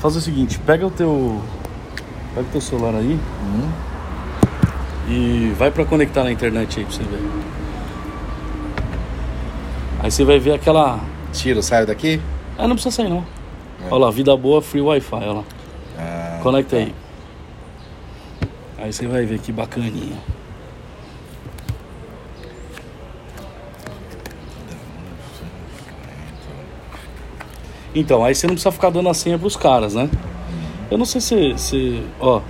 faz o seguinte, pega o teu. Pega o teu celular aí Hum. e vai pra conectar na internet aí pra você ver. Aí você vai ver aquela. Tiro, saio daqui? Ah, não precisa sair não. Olha lá, vida boa, free Wi-Fi, olha lá. Ah, Conecta aí. Aí você vai ver que bacaninha. Então, aí você não precisa ficar dando a senha pros caras, né? Eu não sei se. se ó,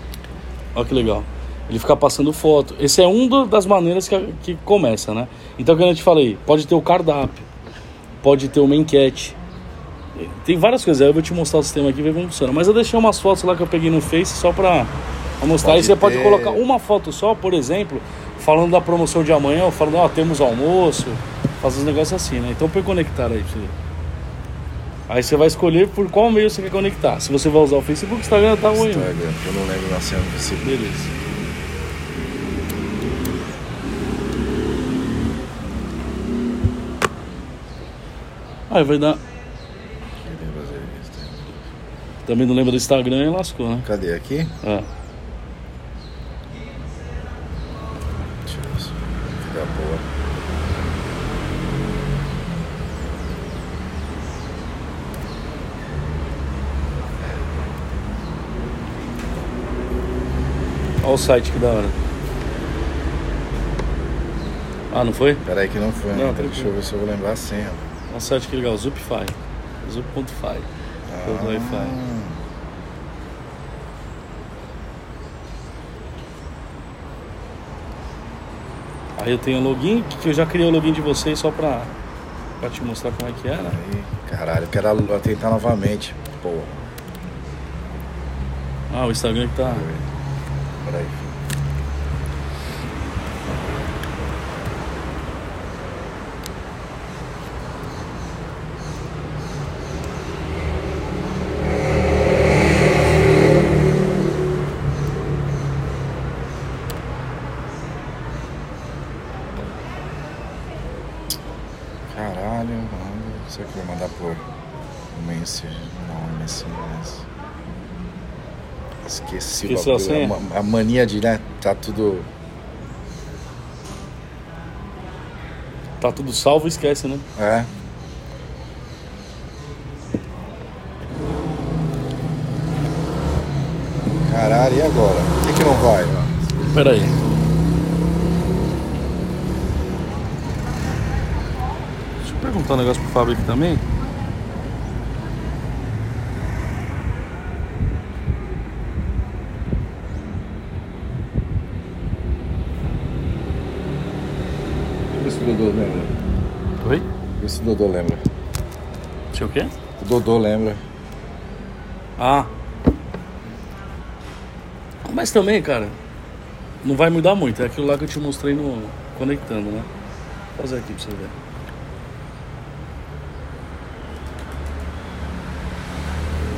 ó que legal. Ele fica passando foto. Esse é um do- das maneiras que, que começa, né? Então, como eu te falei, pode ter o cardápio, pode ter uma enquete. Tem várias coisas, aí eu vou te mostrar o sistema aqui e ver como funciona. Mas eu deixei umas fotos lá que eu peguei no Face só pra, pra mostrar. Pode aí você pode ter. colocar uma foto só, por exemplo, falando da promoção de amanhã, ou falando, ó, temos almoço, fazer uns negócios assim, né? Então põe conectar aí pra você ver. Aí você vai escolher por qual meio você quer conectar. Se você vai usar o Facebook, Instagram, tá ruim. Instagram, eu não lembro na cena do Facebook. Beleza. Aí vai dar. Também não lembra do Instagram e lascou, né? Cadê aqui? É. Deixa eu ver se fica boa. Olha o site que da hora. Ah, não foi? Peraí que não foi, Não, né? Deixa eu ver se eu vou lembrar a senha. Olha o site que legal, Zupify. Zup.fi. Wi-Fi. Aí eu tenho o login, que eu já criei o login de vocês só pra, pra te mostrar como é que era. Aí, caralho, eu quero tentar novamente. Pô, Ah, o Instagram que tá. Peraí. Caralho, mano. Será que eu vou mandar por Message? Não, Message. Esqueci o Esqueceu a bagulho. senha? ma- A mania de, né? Tá tudo. Tá tudo salvo, esquece, né? É. Caralho, e agora? Por que, que não vai? ó? Pera aí. Deixa eu perguntar um negócio pro Fábio aqui também. Vê se o Dodô lembra. Oi? Vê se o Dodô lembra. Deixa o quê? O Dodô lembra. Ah. Mas também, cara, não vai mudar muito. É aquilo lá que eu te mostrei no conectando, né? Vou fazer aqui pra você ver.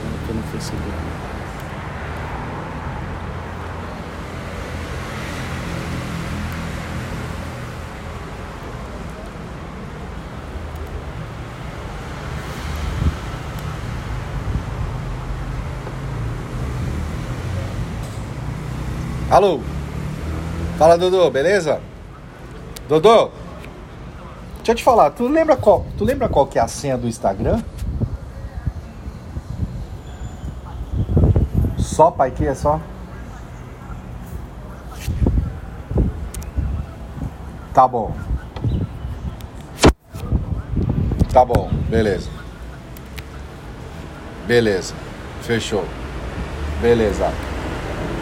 Eu tô no Facebook. Alô? Fala, Dodô, beleza? Dodô? Deixa eu te falar, tu lembra qual, tu lembra qual que é a senha do Instagram? Só, pai, que é só? Tá bom. Tá bom, beleza. Beleza. Fechou. Beleza.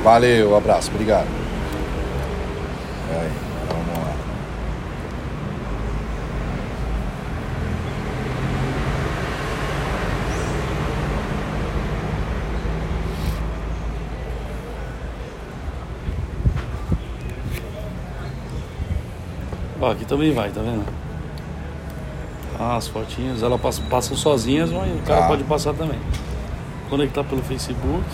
Valeu, abraço, obrigado. Aí, vamos lá. Ó, aqui também vai, tá vendo? Ah, as fotinhas, elas passam, passam sozinhas, mas o cara Tá. pode passar também. Conectar pelo Facebook.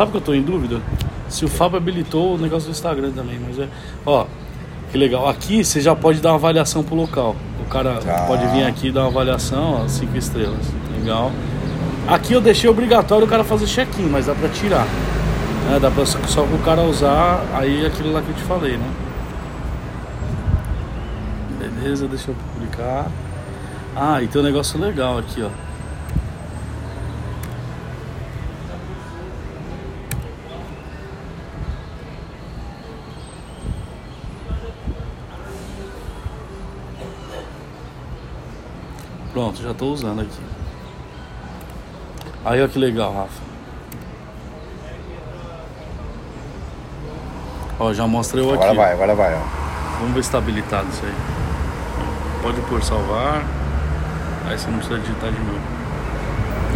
Sabe que eu tô em dúvida? Se o Fábio habilitou o negócio do Instagram também, mas é. Ó, que legal. Aqui você já pode dar uma avaliação pro local. cara Tá. pode vir aqui e dar uma avaliação, ó, cinco estrelas. Legal. Aqui eu deixei obrigatório o cara fazer check-in, mas dá pra tirar. né? dá pra só só o cara usar aí aquilo lá que eu te falei, né? Beleza, deixa eu publicar. Ah, e tem um negócio legal aqui, ó. Pronto, já tô usando aqui. Aí, ó que legal, Rafa. Ó, já mostra eu aqui. Agora vai, agora vai, ó. Vamos ver se tá habilitado isso aí. Pode pôr salvar. Aí você não precisa digitar de novo.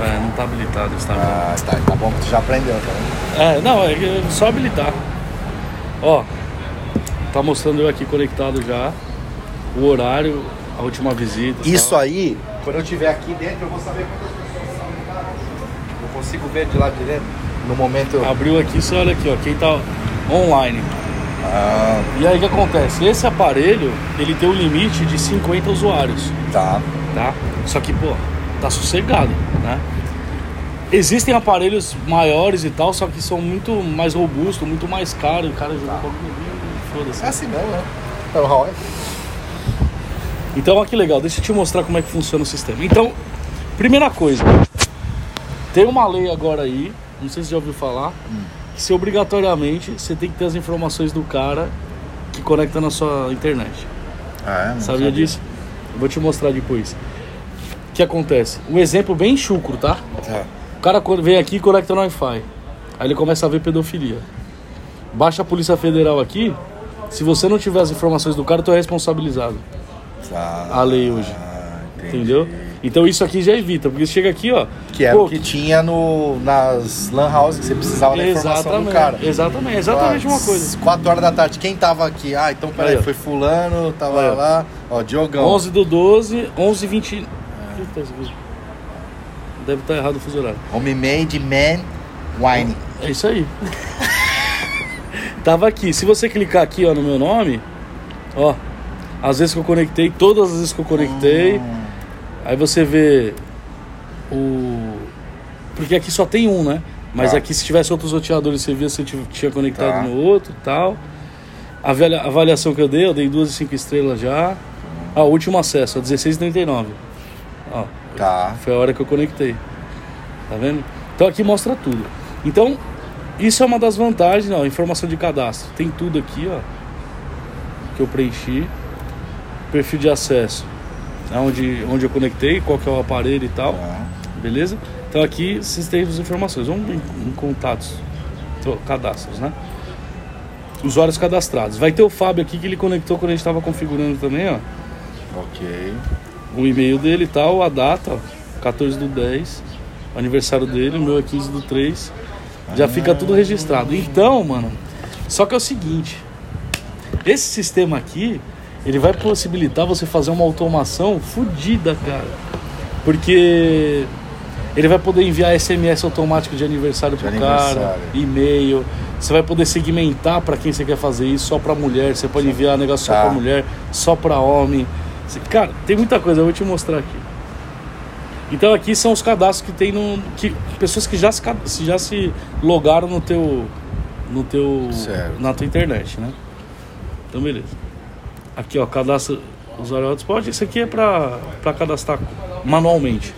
É, não tá habilitado tá vendo? Ah, tá, tá bom que tu já aprendeu, tá vendo? É, não, é só habilitar. Ó, tá mostrando eu aqui conectado já. O horário, a última visita. Isso tal. aí, quando eu estiver aqui dentro, eu vou saber quantas pessoas estão. Eu consigo ver de lá de dentro. No momento. eu- Abriu aqui, você olha aqui, ó, quem tá online. Ah, E aí o que acontece? Esse aparelho, ele tem um limite de 50 usuários. tá. tá? Só que, pô, tá sossegado, né? Existem aparelhos maiores e tal, só que são muito mais robustos, muito mais caros. O cara joga um foda-se. É assim mesmo, né? É o Huawei. Então, olha que legal, deixa eu te mostrar como é que funciona o sistema. Então, primeira coisa, tem uma lei agora aí, não sei se você já ouviu falar, que se obrigatoriamente você tem que ter as informações do cara que conecta na sua internet. Ah, é? Não Sabia disso? Eu vou te mostrar depois. O que acontece? Um exemplo bem chucro, tá? Tá. O cara vem aqui e conecta no Wi-Fi. Aí ele começa a ver pedofilia. Baixa a Polícia Federal aqui. Se você não tiver as informações do cara, tu é responsabilizado. Tá. A lei hoje. Ah, entendi. Entendeu? Então isso aqui já evita, porque chega aqui, ó. Que era pô, o que tinha no, nas lan houses que você precisava da informação do cara. Exatamente, exatamente uma coisa. 4 horas da tarde, quem tava aqui? Ah, então peraí, Aí, foi fulano, tava Aí, lá. Ó, Diogão. 11 do 12, 11 20. Eita, esse vídeo. Deve estar errado o fuso horário. Homemade Man Wine. É isso aí. Tava aqui. Se você clicar aqui, ó, no meu nome, ó, as vezes que eu conectei, todas as vezes que eu conectei, aí você vê o porque aqui só tem um, né? Mas Tá. aqui se tivesse outros roteadores, você via se eu tinha conectado Tá. no outro, e tal. A avalia- a avaliação que eu dei, eu dei duas e cinco estrelas já. Ah, o último acesso, a 16,39. Ó, Tá. foi a hora que eu conectei. Tá vendo? Então aqui mostra tudo. Então, isso é uma das vantagens, ó, informação de cadastro. Tem tudo aqui, ó. Que eu preenchi. Perfil de acesso. Onde, onde eu conectei, qual que é o aparelho e tal. Tá. Beleza? Então aqui vocês têm as informações. Vamos em, em contatos. Cadastros, né? Usuários cadastrados. Vai ter o Fábio aqui que ele conectou quando a gente estava configurando também, ó. Ok. o e-mail dele e tal, a data, ó, 14 do 10, o aniversário dele, o meu é 15 do 3. Já fica tudo registrado. Então, mano, só que é o seguinte, esse sistema aqui, ele vai possibilitar você fazer uma automação fodida, cara. Porque ele vai poder enviar SMS automático de aniversário De pro cara, aniversário. e-mail. Você vai poder segmentar para quem você quer fazer isso, só para mulher. Você pode enviar negócio só Tá. para mulher, só para homem. Você- Cara, tem muita coisa, eu vou te mostrar aqui. Então aqui são os cadastros que tem no que pessoas que já se- já se logaram no teu no teu Certo. na tua internet, né? Então beleza. Aqui ó, cadastro usuário hotspot, isso aqui é para cadastrar manualmente.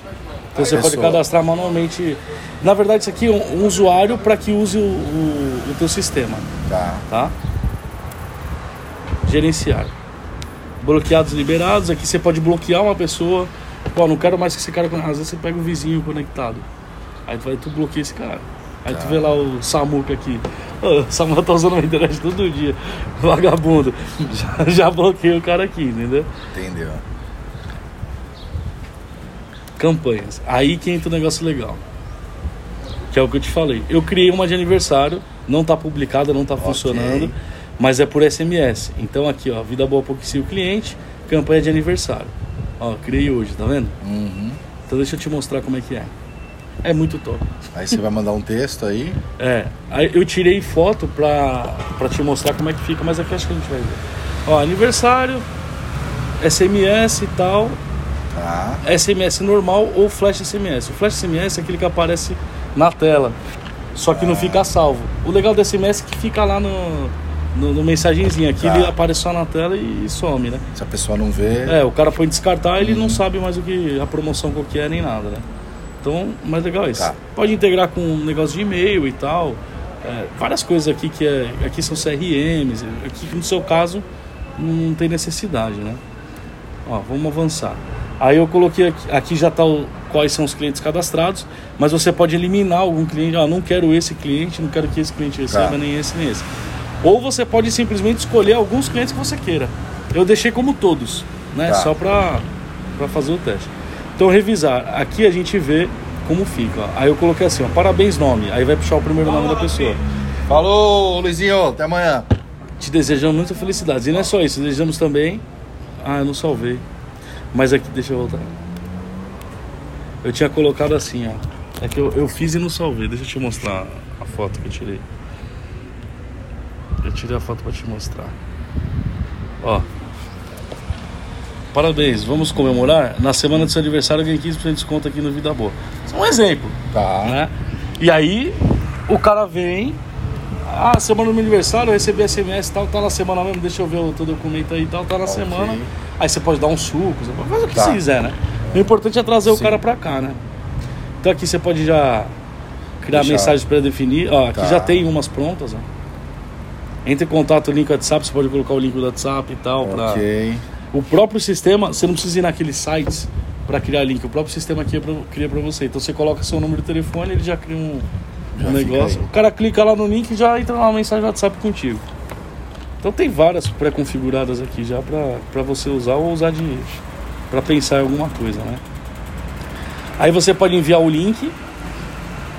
Então você pode cadastrar manualmente. Na verdade isso aqui é um, um usuário para que use o, o, o teu sistema, Tá. tá? Gerenciar. Bloqueados liberados, aqui você pode bloquear uma pessoa. Pô, não quero mais que esse cara. Às vezes você pega o vizinho conectado. Aí tu vai tu bloqueia esse cara. Aí tu Tá. vê lá o Samuca aqui. Ô, o Samuca tá usando a internet todo dia. Vagabundo. Já, já bloqueei o cara aqui, entendeu? Entendeu? Campanhas. Aí que entra um negócio legal. Que é o que eu te falei. Eu criei uma de aniversário, não tá publicada, não tá funcionando, mas é por SMS. Então aqui, ó, Vida Boa Pouquinho o cliente, campanha de aniversário. Ó, criei hoje, tá vendo? Uhum. Então deixa eu te mostrar como é que é. É muito top. Aí você vai mandar um texto aí. É, aí eu tirei foto pra, pra te mostrar como é que fica, mas aqui acho que a gente vai ver. Ó, aniversário, SMS e tal, Tá. SMS normal ou flash SMS. O flash SMS é aquele que aparece na tela, só que não fica salvo. O legal do SMS é que fica lá no, no, no mensagenzinho, aqui Tá. ele aparece só na tela e some, né? Se a pessoa não vê. É, o cara põe descartar, ele não sabe mais o que a promoção qual que é nem nada, né? Então, mais legal é isso. Tá. Pode integrar com um negócio de e-mail e tal. É, várias coisas aqui que é, aqui são CRMs, aqui no seu caso não tem necessidade, né? Ó, vamos avançar. Aí eu coloquei aqui, aqui já tá o, quais são os clientes cadastrados, mas você pode eliminar algum cliente, ah, não quero esse cliente, não quero que esse cliente receba Tá. nem esse nem esse. Ou você pode simplesmente escolher alguns clientes que você queira. Eu deixei como todos, né? Tá. Só para fazer o teste. Então revisar, aqui a gente vê como fica. ó. Aí eu coloquei assim, ó, parabéns nome, aí vai puxar o primeiro nome da pessoa. Falou, Luizinho. Até amanhã. Te desejamos muita felicidade. E não é só isso, desejamos também. Ah, eu não salvei. Mas aqui, deixa eu voltar. Eu tinha colocado assim, ó. É que eu, eu fiz e não salvei. Deixa eu te mostrar a foto que eu tirei. Eu tirei a foto pra te mostrar. Ó. Parabéns, vamos comemorar. Na semana do seu aniversário ganhei 15% de desconto aqui no Vida Boa. Isso é um exemplo Tá. né? E aí o cara vem, ah, semana do meu aniversário, eu recebi SMS e tal, tá na semana mesmo, deixa eu ver o teu documento aí e tal, tá na Ok. semana. Aí você pode dar um suco, você pode fazer o que Tá. você quiser, né? O importante é trazer o Sim. cara pra cá, né? Então aqui você pode já criar Deixar. mensagens pré-definidas. Ó, aqui Tá. já tem umas prontas, ó. Entre em contato, link WhatsApp, você pode colocar o link do WhatsApp e tal. Pra... O próprio sistema, você não precisa ir naqueles sites para criar link. O próprio sistema aqui é pra- cria para você. Então você coloca seu número de telefone, ele já cria um, Já um negócio. aí. O cara clica lá no link e já entra uma mensagem no WhatsApp contigo. Então tem várias pré-configuradas aqui já para você usar ou usar de para pensar em alguma coisa, né? Aí você pode enviar o link,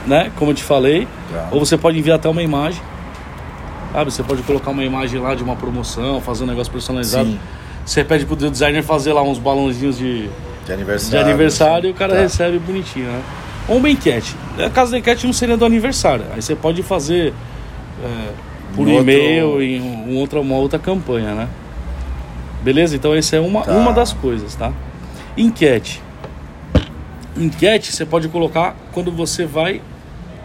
né? Como eu te falei, Tá. ou você pode enviar até uma imagem. Sabe, você pode colocar uma imagem lá de uma promoção, fazer um negócio personalizado. Sim. Você pede pro designer fazer lá uns balãozinhos de, De aniversário. de aniversário e o cara Tá. recebe bonitinho, né? Ou uma enquete. A casa da enquete não seria do aniversário. Aí você pode fazer é, por Em outro- e-mail em um, um outra, uma outra campanha, né? Beleza? Então essa é uma, Tá. uma das coisas, tá? Enquete. Enquete você pode colocar quando você vai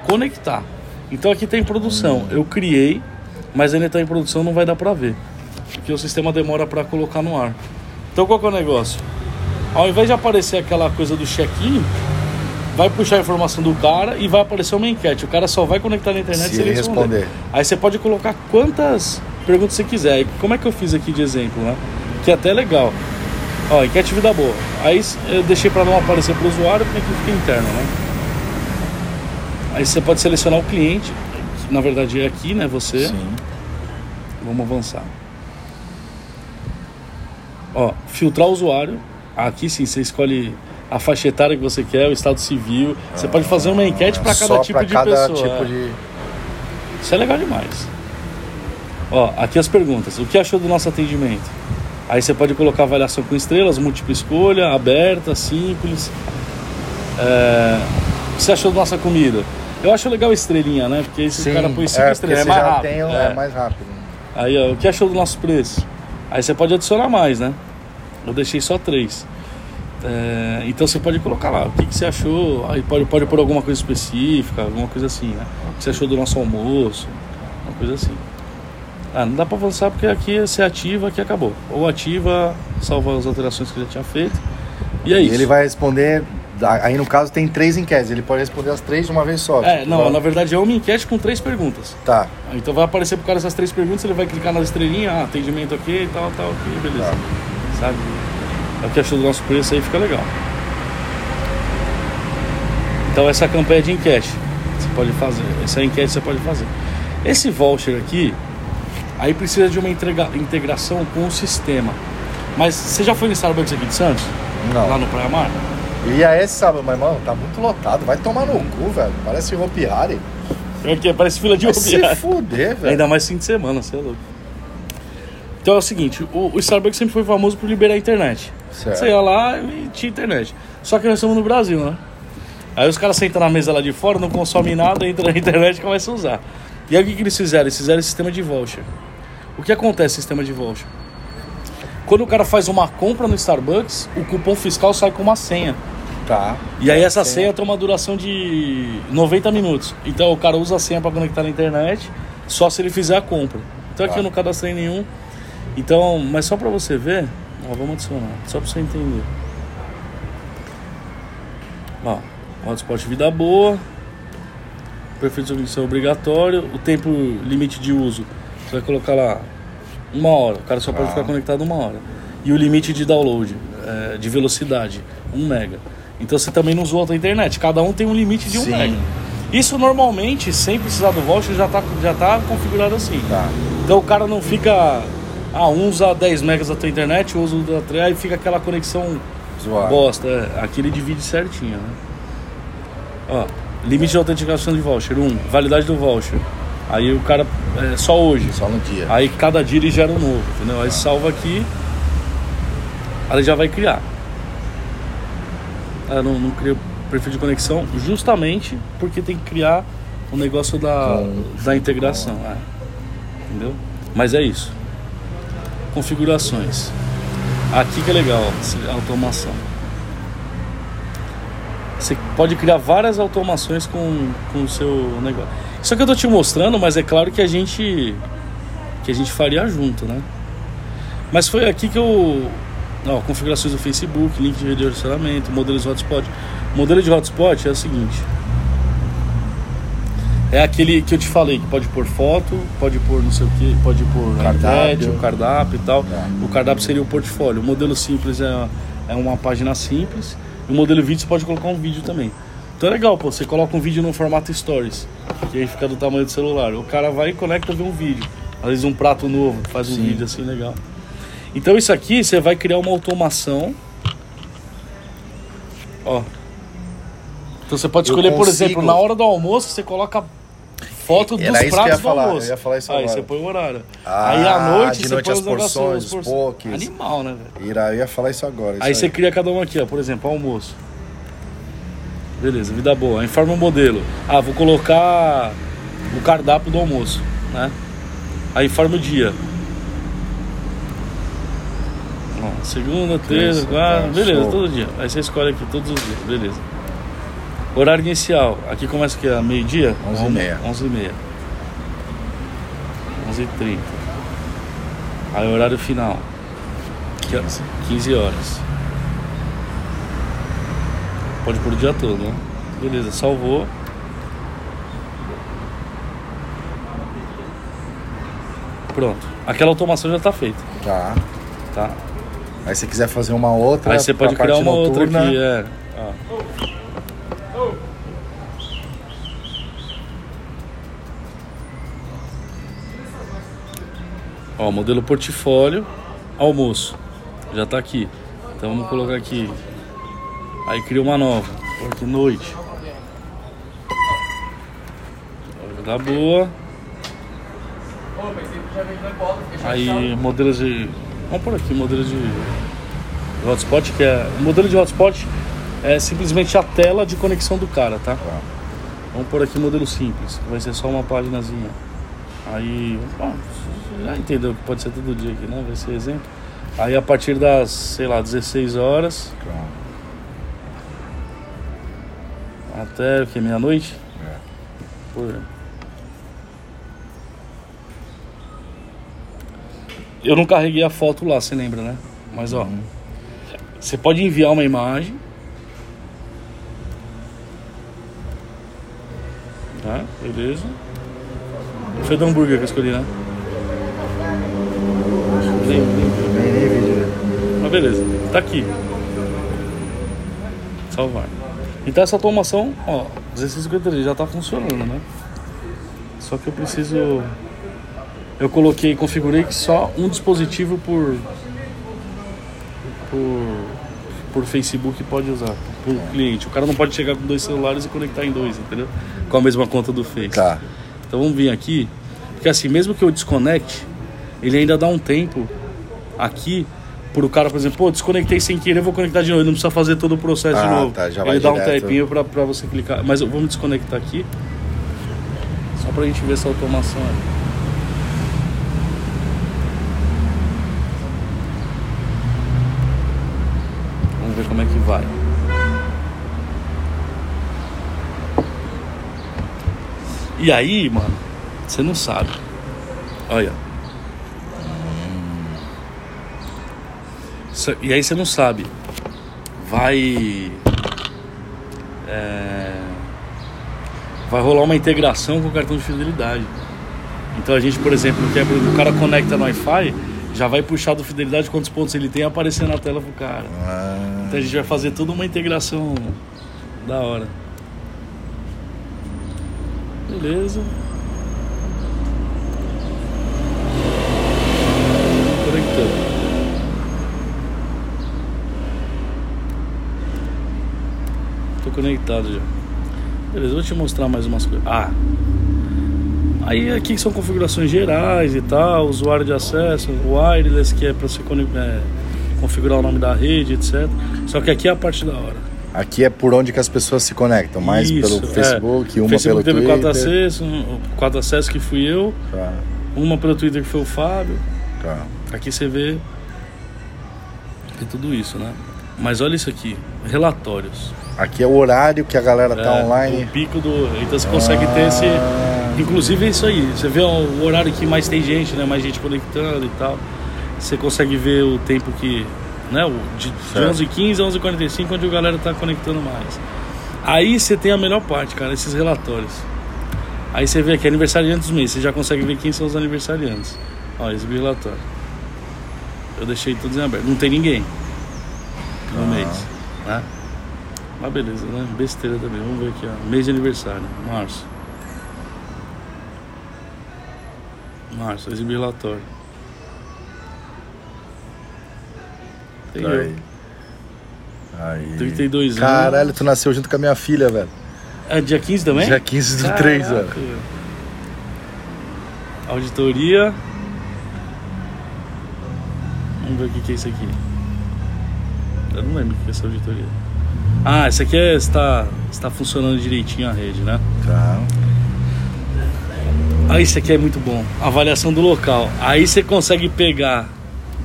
conectar. Então aqui tem produção. Hum. Eu criei, mas ainda está em produção, não vai dar para ver. Porque o sistema demora para colocar no ar. Então qual que é o negócio? Ao invés de aparecer aquela coisa do check-in, vai puxar a informação do cara e vai aparecer uma enquete. O cara só vai conectar na internet Se se, ele responder. Aí você pode colocar quantas perguntas você quiser. E como é que eu fiz aqui de exemplo, né? Que é até legal. Ó, enquete vida boa. Aí eu deixei para não aparecer para o usuário, porque aqui fica interno, né? Aí você pode selecionar o cliente. que Na verdade é aqui, né? Você. Sim. Vamos avançar. Ó, filtrar o usuário. Aqui sim, você escolhe a faixa etária que você quer, o estado civil. Você pode fazer uma enquete para cada tipo pra de cada pessoa. tipo é. de. Isso é legal demais. Ó, aqui as perguntas. O que achou do nosso atendimento? Aí você pode colocar avaliação com estrelas, múltipla escolha, aberta, simples. É, O que você achou da nossa comida? Eu acho legal a estrelinha, né? Porque esse Sim, cara põe cinco é, estrelas, é você mais rápido. tem, o- É. é mais rápido. Aí, ó, o que achou do nosso preço? Aí você pode adicionar mais, né? Eu deixei só três. É, então você pode colocar lá o que, que você achou. Aí pode, pode pôr alguma coisa específica, alguma coisa assim, né? O que você achou do nosso almoço, uma coisa assim. Ah, não dá pra avançar porque aqui você ativa, aqui acabou. Ou ativa, salva as alterações que já tinha feito. E é E isso. ele vai responder. Aí no caso tem três enquetes, ele pode responder as três de uma vez só. É, tipo, não, vai- na verdade é uma enquete com três perguntas. Tá. Então vai aparecer pro cara essas três perguntas, ele vai clicar nas estrelinhas, ah, atendimento aqui, tal, tal, ok, beleza. Tá. Sabe? É o que achou do nosso preço aí fica legal. Então essa campanha de enquete você pode fazer, essa enquete você pode fazer. Esse voucher aqui, aí precisa de uma entrega- integração com o sistema. Mas você já foi no Starbucks aqui de Santos? Não. Lá no Praia Mar? E aí esse sábado, mas mano, tá muito lotado. Vai tomar no cu, velho. Parece Hopiari. É que parece fila de Vai se fuder, velho. Ainda mais fim de semana, você é louco. Então é o seguinte, o, o Starbucks sempre foi famoso por liberar a internet. Certo. Você ia lá e tinha internet. Só que nós estamos no Brasil, né? Aí os caras sentam na mesa lá de fora, não consomem nada, entra na internet e começam a usar. E aí o que, que eles fizeram? Eles fizeram esse sistema de voucher. O que acontece no sistema de voucher? Quando o cara faz uma compra no Starbucks, o cupom fiscal sai com uma senha. Tá. E aí essa senha tem uma duração de 90 minutos. Então o cara usa a senha para conectar na internet, só se ele fizer a compra. Então aqui Tá. eu não cadastrei nenhum. Então, mas só para você ver, ó, vamos adicionar, só para você entender. Ó, hotspot vida boa. Perfil de submissão obrigatório. O tempo limite de uso, você vai colocar lá uma hora. O cara só pode Ah. ficar conectado uma hora. E o limite de download, é, de velocidade, 1 mega. Então você também não usou a internet. Cada um tem um limite de 1 Sim. mega. Isso normalmente, sem precisar do voucher, já está já tá configurado assim. Tá. Então o cara não fica. Ah, um usa 10 megas da tua internet, usa 3, aí fica aquela conexão bosta. É. Aqui ele divide certinho, né? Ó, limite de autenticação de voucher, 1. validade do voucher. Aí o cara. É só hoje. Só no dia. Aí cada dia ele gera um novo, entendeu? Aí salva aqui, aí ele já vai criar. Ah, não, não cria perfil de conexão justamente porque tem que criar o negócio da, Com- da integração. é. Entendeu? Mas é isso. Configurações. Aqui que é legal, esse- a automação. Você pode criar várias automações com, com o seu negócio. Isso aqui eu tô te mostrando, mas é claro que a gente que a gente faria junto, né? Mas foi aqui que eu ó, configurações do Facebook, link de redirecionamento, modelos de hotspot. O modelo de hotspot é o seguinte. É aquele que eu te falei, que pode pôr foto, pode pôr não sei o que, pode pôr Cardápio. o cardápio e tal. Tá. O cardápio seria o portfólio. O modelo simples é, é uma página simples. E o modelo vídeo você pode colocar um vídeo também. Então é legal, pô, você coloca um vídeo no formato stories, que aí fica do tamanho do celular. O cara vai e conecta vê um vídeo. Às vezes um prato novo, faz um Sim. vídeo assim legal. Então isso aqui você vai criar uma automação. Ó. Então você pode escolher, por exemplo, na hora do almoço você coloca foto dos Era pratos do falar, almoço. eu ia falar isso Aí agora. você põe o horário. Ah, aí à noite você noite põe as os porções, os porções. Animal, né, velho? Eu ia falar isso agora. isso Aí você cria cada um aqui, ó, por exemplo, almoço. Beleza, vida boa. Informa o modelo. Ah, vou colocar o cardápio do almoço, né? Aí informa o dia. Ó, segunda, terça, quarta, beleza, show. todo dia. Aí você escolhe aqui todos os dias, beleza. Horário inicial. Aqui começa aqui a meio-dia? 11h30. 11h30. 11h30. Aí horário final. Que é 15 horas. Pode pôr o dia todo, né? Beleza, salvou. Pronto. Aquela automação já está feita, Tá. tá? Aí se quiser fazer uma outra. Aí você pode criar uma outra noturna, aqui, é. Ó. Ó, modelo portfólio, almoço. Já tá aqui. Então vamos colocar aqui. Aí cria uma nova. Aqui noite. Hora da boa. Aí modelos de. Vamos por aqui, modelos de hotspot, que é. O modelo de hotspot é simplesmente a tela de conexão do cara, tá? Tá. Vamos por aqui modelo simples, vai ser só uma páginazinha. Aí. Bom, já entendeu que pode ser todo dia aqui, né? Vai ser exemplo. Aí a partir das, sei lá, 16 horas Tá. Até o que? Meia-noite? É. Por... Eu não carreguei a foto lá, você lembra, né? Mas ó, você pode enviar uma imagem. Tá, beleza. Foi do hambúrguer que eu escolhi, né? Né? mas beleza, tá aqui. Salvar. Então essa automação, ó, 1653 já tá funcionando, né? Só que eu preciso. Eu coloquei, configurei que só um dispositivo por. por. por Facebook pode usar, por cliente. O cara não pode chegar com dois celulares e conectar em dois, entendeu? Com a mesma conta do Face. Tá. Então vamos vir aqui. Porque assim, mesmo que eu desconecte, ele ainda dá um tempo aqui pro cara, por exemplo, pô, desconectei sem querer, vou conectar de novo. Ele não precisa fazer todo o processo de Ah, novo. tá, já ele dá um tapinho pra, pra você clicar. Mas eu- vamos desconectar aqui. Só pra gente ver essa automação aí. como é que vai. E aí, mano, você não sabe. Olha. E aí você não sabe. Vai. é, vai rolar uma integração com o cartão de fidelidade. Então a gente, por exemplo, quer, o cara conecta no Wi-Fi, já vai puxar do fidelidade quantos pontos ele tem aparecer na tela pro cara. Ah, Então a gente vai fazer toda uma integração da hora. Beleza. Conectando. Tô conectado já. Beleza, vou te mostrar mais umas coisas. Ah! Aí aqui são configurações gerais e tal, usuário de acesso, wireless, que é para você é, configurar o nome da rede, etc. Só que aqui é a parte da hora. aqui é por onde que as pessoas se conectam, mais Isso, pelo é. Facebook, uma Facebook pelo teve Twitter. quatro acessos, quatro acessos que fui eu, Tá, uma pelo Twitter que foi o Fábio. tá. Aqui você vê tem tudo isso, né? Mas olha isso aqui, relatórios. Aqui é o horário que a galera tá É, online. O pico do. Então você consegue ter esse. Ah, Inclusive é isso aí. Você vê o horário que mais tem gente, né? Mais gente conectando e tal. Você consegue ver o tempo que. Né? De, de Certo. 11h15 a 11h45, onde a galera tá conectando mais. Aí você tem a melhor parte, cara, esses relatórios. Aí você vê aqui, aniversariantes do mês, você já consegue ver quem são os aniversariantes. Ó, exibe relatório. Eu deixei todos em aberto. Não tem ninguém no Ah. mês. Né? Mas beleza, né? Besteira também. Vamos ver aqui, ó. Mês de aniversário, março. Março, exibir relatório. Tem eu. aí. Aí. 32 anos. Caralho, tu nasceu junto com a minha filha, velho. É dia 15 também? Dia 15 do Caraca, 3, velho. Auditoria. Vamos ver o que é isso aqui. Eu não lembro o que é essa auditoria. Ah, essa aqui é está está funcionando direitinho a rede, né? Tá. Ah, isso aqui é muito bom. Avaliação do local. Aí você consegue pegar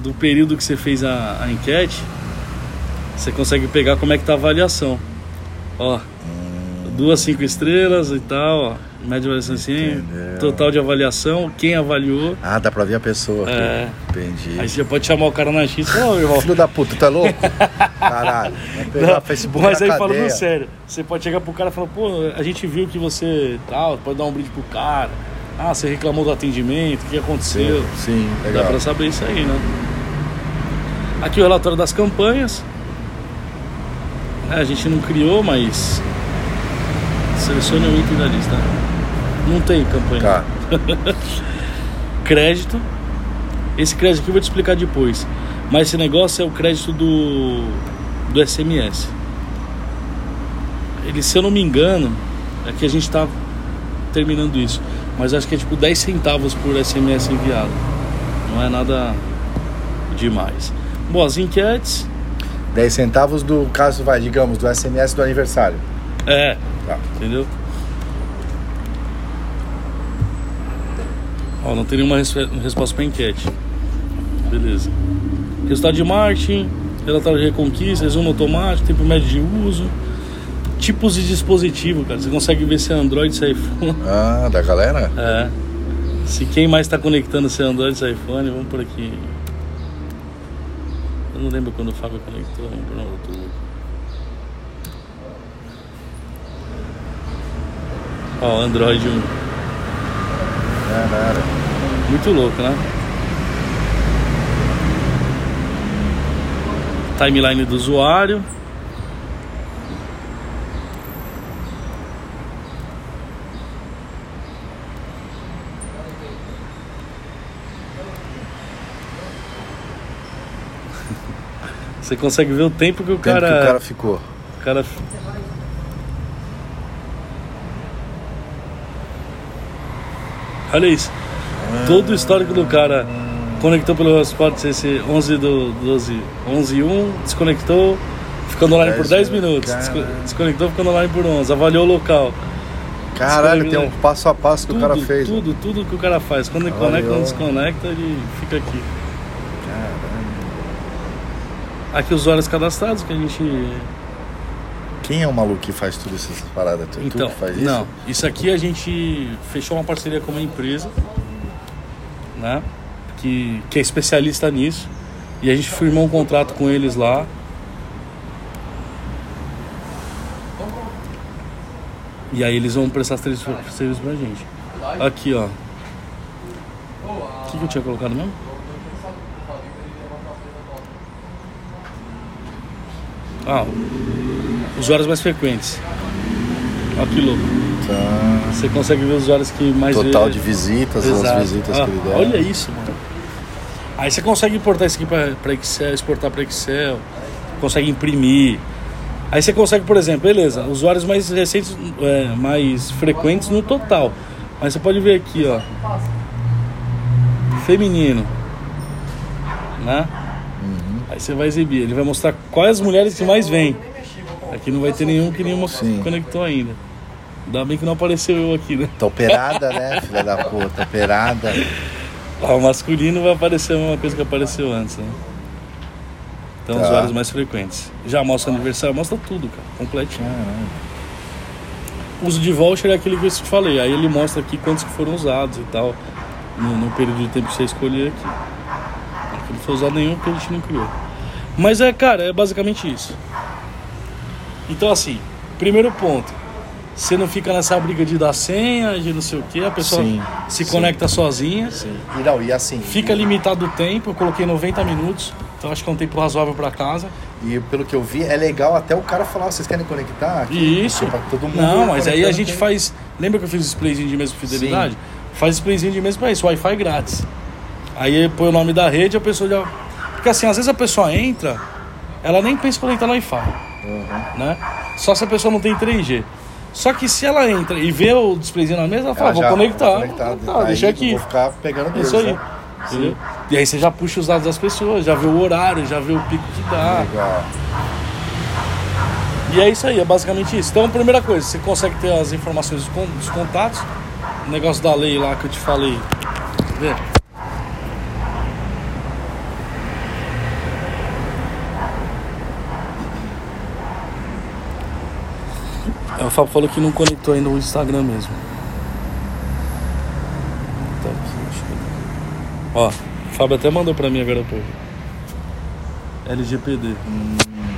do período que você fez a, a enquete, você consegue pegar como é que tá a avaliação. Ó, duas cinco estrelas e tal, ó. Média avaliação assim, total de avaliação, quem avaliou. Ah, dá pra ver a pessoa. É. Entendi. Aí você pode chamar o cara na X e falar, irmão. Filho da puta, é louco? Caralho. Não, Facebook mas aí cadeia. falando sério, você pode chegar pro cara e falar, pô, a gente viu que você tal, pode dar um brinde pro cara. Ah, você reclamou do atendimento, o que aconteceu? Sim, sim, Dá legal. pra saber isso aí, né? Aqui o relatório das campanhas. É, a gente não criou, mas. Selecione o item da lista. Não tem campanha. Tá. Crédito. Esse crédito aqui eu vou te explicar depois. Mas esse negócio é o crédito do, do SMS. Ele, se eu não me engano, é que a gente tá terminando isso. Mas acho que é tipo 10 centavos por SMS enviado. Não é nada demais. Bom, as enquetes. 10 centavos do caso, vai, digamos, do SMS do aniversário. É, Tá. entendeu? Ó, não tem nenhuma respe- resposta para enquete. Beleza. Resultado de marketing, relatório de reconquista, resumo automático, tempo médio de uso, tipos de dispositivo, cara. Você consegue ver se é Android, se é iPhone. Ah, da galera? É. Se quem mais está conectando se é Android, se é iPhone, vamos por aqui. Eu não lembro quando o Fábio conectou, vamos por outro. Ó, Android 1. Caralho. Muito louco, né? Timeline do usuário. Você consegue ver o tempo que o Tempo cara. que o cara ficou. o cara- Olha isso. Todo o histórico do cara conectou pelo hotspot esse 11 do 12, 11 e 1, desconectou, ficando online por 10 10 minutos, minutos, desco- cara. desconectou, ficando online por 11, avaliou o local. Caralho, tem um passo a passo que tudo, o cara fez. tudo, tudo que o cara faz. Quando ele Avaliou. conecta, quando desconecta, ele fica aqui. Caralho. Aqui os usuários cadastrados que a gente. Quem é o maluco que faz tudo essas paradas? Tu, Então, tu que faz isso? não. Isso aqui a gente fechou uma parceria com uma empresa, né? Que, que é especialista nisso. E a gente firmou um contrato com eles lá. E aí eles vão prestar serviço, serviço pra gente. Aqui, ó. O que, que eu tinha colocado mesmo? Ah, usuários mais frequentes. Olha que louco. Tá. Você consegue ver os usuários que mais Total vê- de visitas, Exato. as visitas Ah, que ele. Olha isso, mano. Aí você consegue importar isso aqui pra, pra Excel, exportar para Excel, consegue imprimir. Aí você consegue, por exemplo, beleza, usuários mais recentes, é, mais frequentes no total. Mas você pode ver aqui, ó. Feminino. Né? Uhum. Aí você vai exibir, ele vai mostrar quais as mulheres que mais vêm. Aqui não vai ter nenhum que nenhuma Sim. conectou ainda. Ainda bem que não apareceu eu aqui, né? Tá operada, né, filha da puta? Operada. Ah, o masculino vai aparecer a mesma coisa que apareceu antes, né? Então, Tá. usuários mais frequentes. Já mostra aniversário, mostra tudo, cara, completinho. Caralho. Uso de voucher é aquele que eu te falei. Aí ele mostra aqui quantos que foram usados e tal. No, no período de tempo que você escolher aqui. Aqui não foi usado nenhum porque a gente não criou. Mas é, cara, é basicamente isso. Então, assim, primeiro ponto. Você não fica nessa briga de dar senha, de não sei o que, a pessoa Sim, se sim. conecta sozinha. Sim. E não, e assim. Fica limitado o tempo, eu coloquei 90 minutos, então acho que é um tempo razoável para casa. E pelo que eu vi, é legal até o cara falar, vocês querem conectar? Aqui? Isso. Pra todo mundo Não, mas aí a gente tem- faz. Lembra que eu fiz o displayzinho de mesa com fidelidade? Faz displayzinho de mesa para isso, Wi-Fi grátis. Aí põe o nome da rede, a pessoa já. Porque assim, às vezes a pessoa entra, ela nem pensa em conectar no Wi-Fi, Uhum. né? Só se a pessoa não tem 3G. Só que se ela entra e vê o displayzinho na mesa, ela fala, Ela vou conectar. vou Vou conectar, Aí deixa aqui. Vou ficar pegando É deles, isso aí. né? E aí você já puxa os dados das pessoas, já vê o horário, já vê o pico que dá. Legal. E é isso aí, é basicamente isso. Então, primeira coisa, você consegue ter as informações dos, con- dos contatos. O negócio da lei lá que eu te falei. Quer ver? Fábio falou que não conectou ainda o Instagram mesmo. Tá aqui, deixa eu ver. Ó, o Fábio até mandou pra mim agora pouco. LGPD.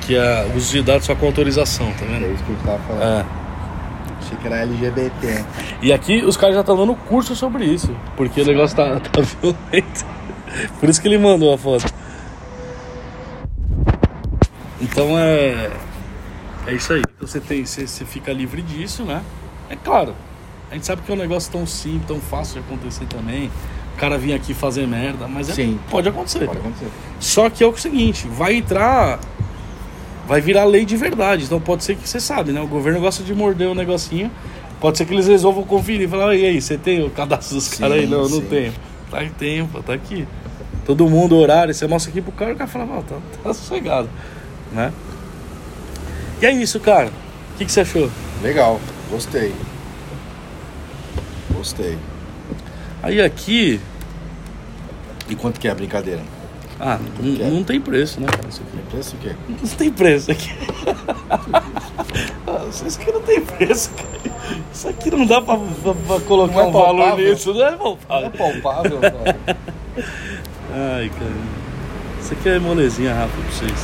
Que é uso de dados só com autorização, tá É vendo? isso que eu tava falando. É. Achei que era LGBT. E aqui os caras já estão dando curso sobre isso. Porque o negócio tá, tá violento. Por isso que ele mandou a foto. Então é. É isso aí. Então você, tem, você, você fica livre disso, né? É claro. A gente sabe que é um negócio tão simples, tão fácil de acontecer também. O cara vir aqui fazer merda, mas é- Sim. pode acontecer. Pode acontecer. Só que é o seguinte, vai entrar. Vai virar lei de verdade. Então pode ser que você sabe, né? O governo gosta de morder o negocinho. Pode ser que eles resolvam conferir e falar, e aí, você tem o cadastro dos caras aí? Não, não sim. tenho. Tá em tempo, tá aqui. Todo mundo, horário, você mostra aqui pro cara, o cara fala, não, tá, tá sossegado. Né? E é isso, cara. O que, que você achou? Legal. Gostei. Gostei. Aí aqui. E quanto que é a brincadeira? Ah, não, é? não tem preço, né, cara? Isso aqui. Tem preço o quê? Não tem preço aqui. Isso aqui não tem preço, cara. Isso aqui não dá pra, pra- pra colocar Não é um valor palpável? nisso, não é palpável. palpável, cara. Ai, cara. Isso aqui é molezinha rápida pra vocês.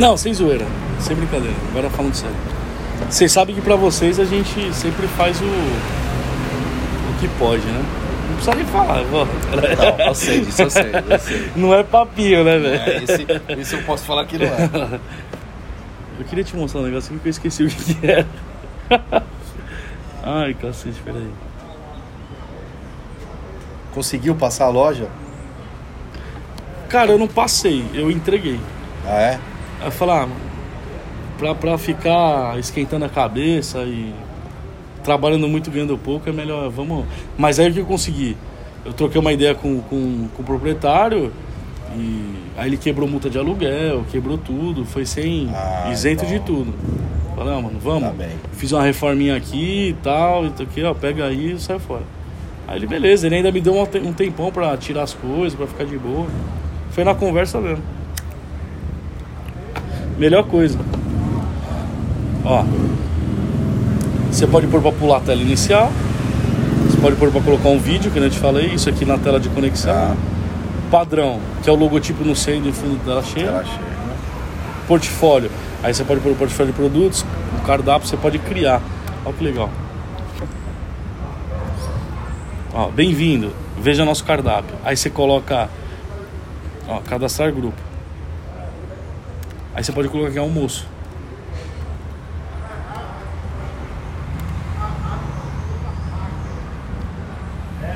Não, sem zoeira. Sem brincadeira. Agora falando sério. Vocês sabem que pra vocês a gente sempre faz o. o que pode, né? Não precisa nem falar. Não, eu sei disso, eu sei, eu sei. Não é papinho, né, velho? É, esse, esse eu posso falar que não é. Eu queria te mostrar um negócio aqui que eu esqueci o que que era. Ai, cacete, peraí. Conseguiu passar a loja? Cara, eu não passei, eu entreguei. Ah, é? Aí eu falei, ah, pra, pra ficar esquentando a cabeça e trabalhando muito, ganhando pouco, é melhor, vamos. Mas aí o que eu consegui? Eu troquei uma ideia com, com, com o proprietário e aí ele quebrou multa de aluguel, quebrou tudo, foi sem Ah, isento então. de tudo. Falei, ah, mano, vamos. Tá bem. Fiz uma reforminha aqui e tal, e aqui, ó, pega aí e sai fora. Aí ele, beleza, ele ainda me deu um um tempão pra tirar as coisas, pra ficar de boa. Foi na conversa mesmo. Melhor coisa. Ó. Você pode pôr pra pular a tela inicial. Você pode pôr pra colocar um vídeo, que eu te falei. Isso aqui na tela de conexão. Tá. Padrão, que é o logotipo no centro e fundo da tela cheia. Né? Portfólio. Aí você pode pôr o portfólio de produtos. O cardápio você pode criar. Olha que legal. Ó, bem-vindo. Veja nosso cardápio. Aí você coloca. Ó, cadastrar grupo. Aí você pode colocar aqui almoço.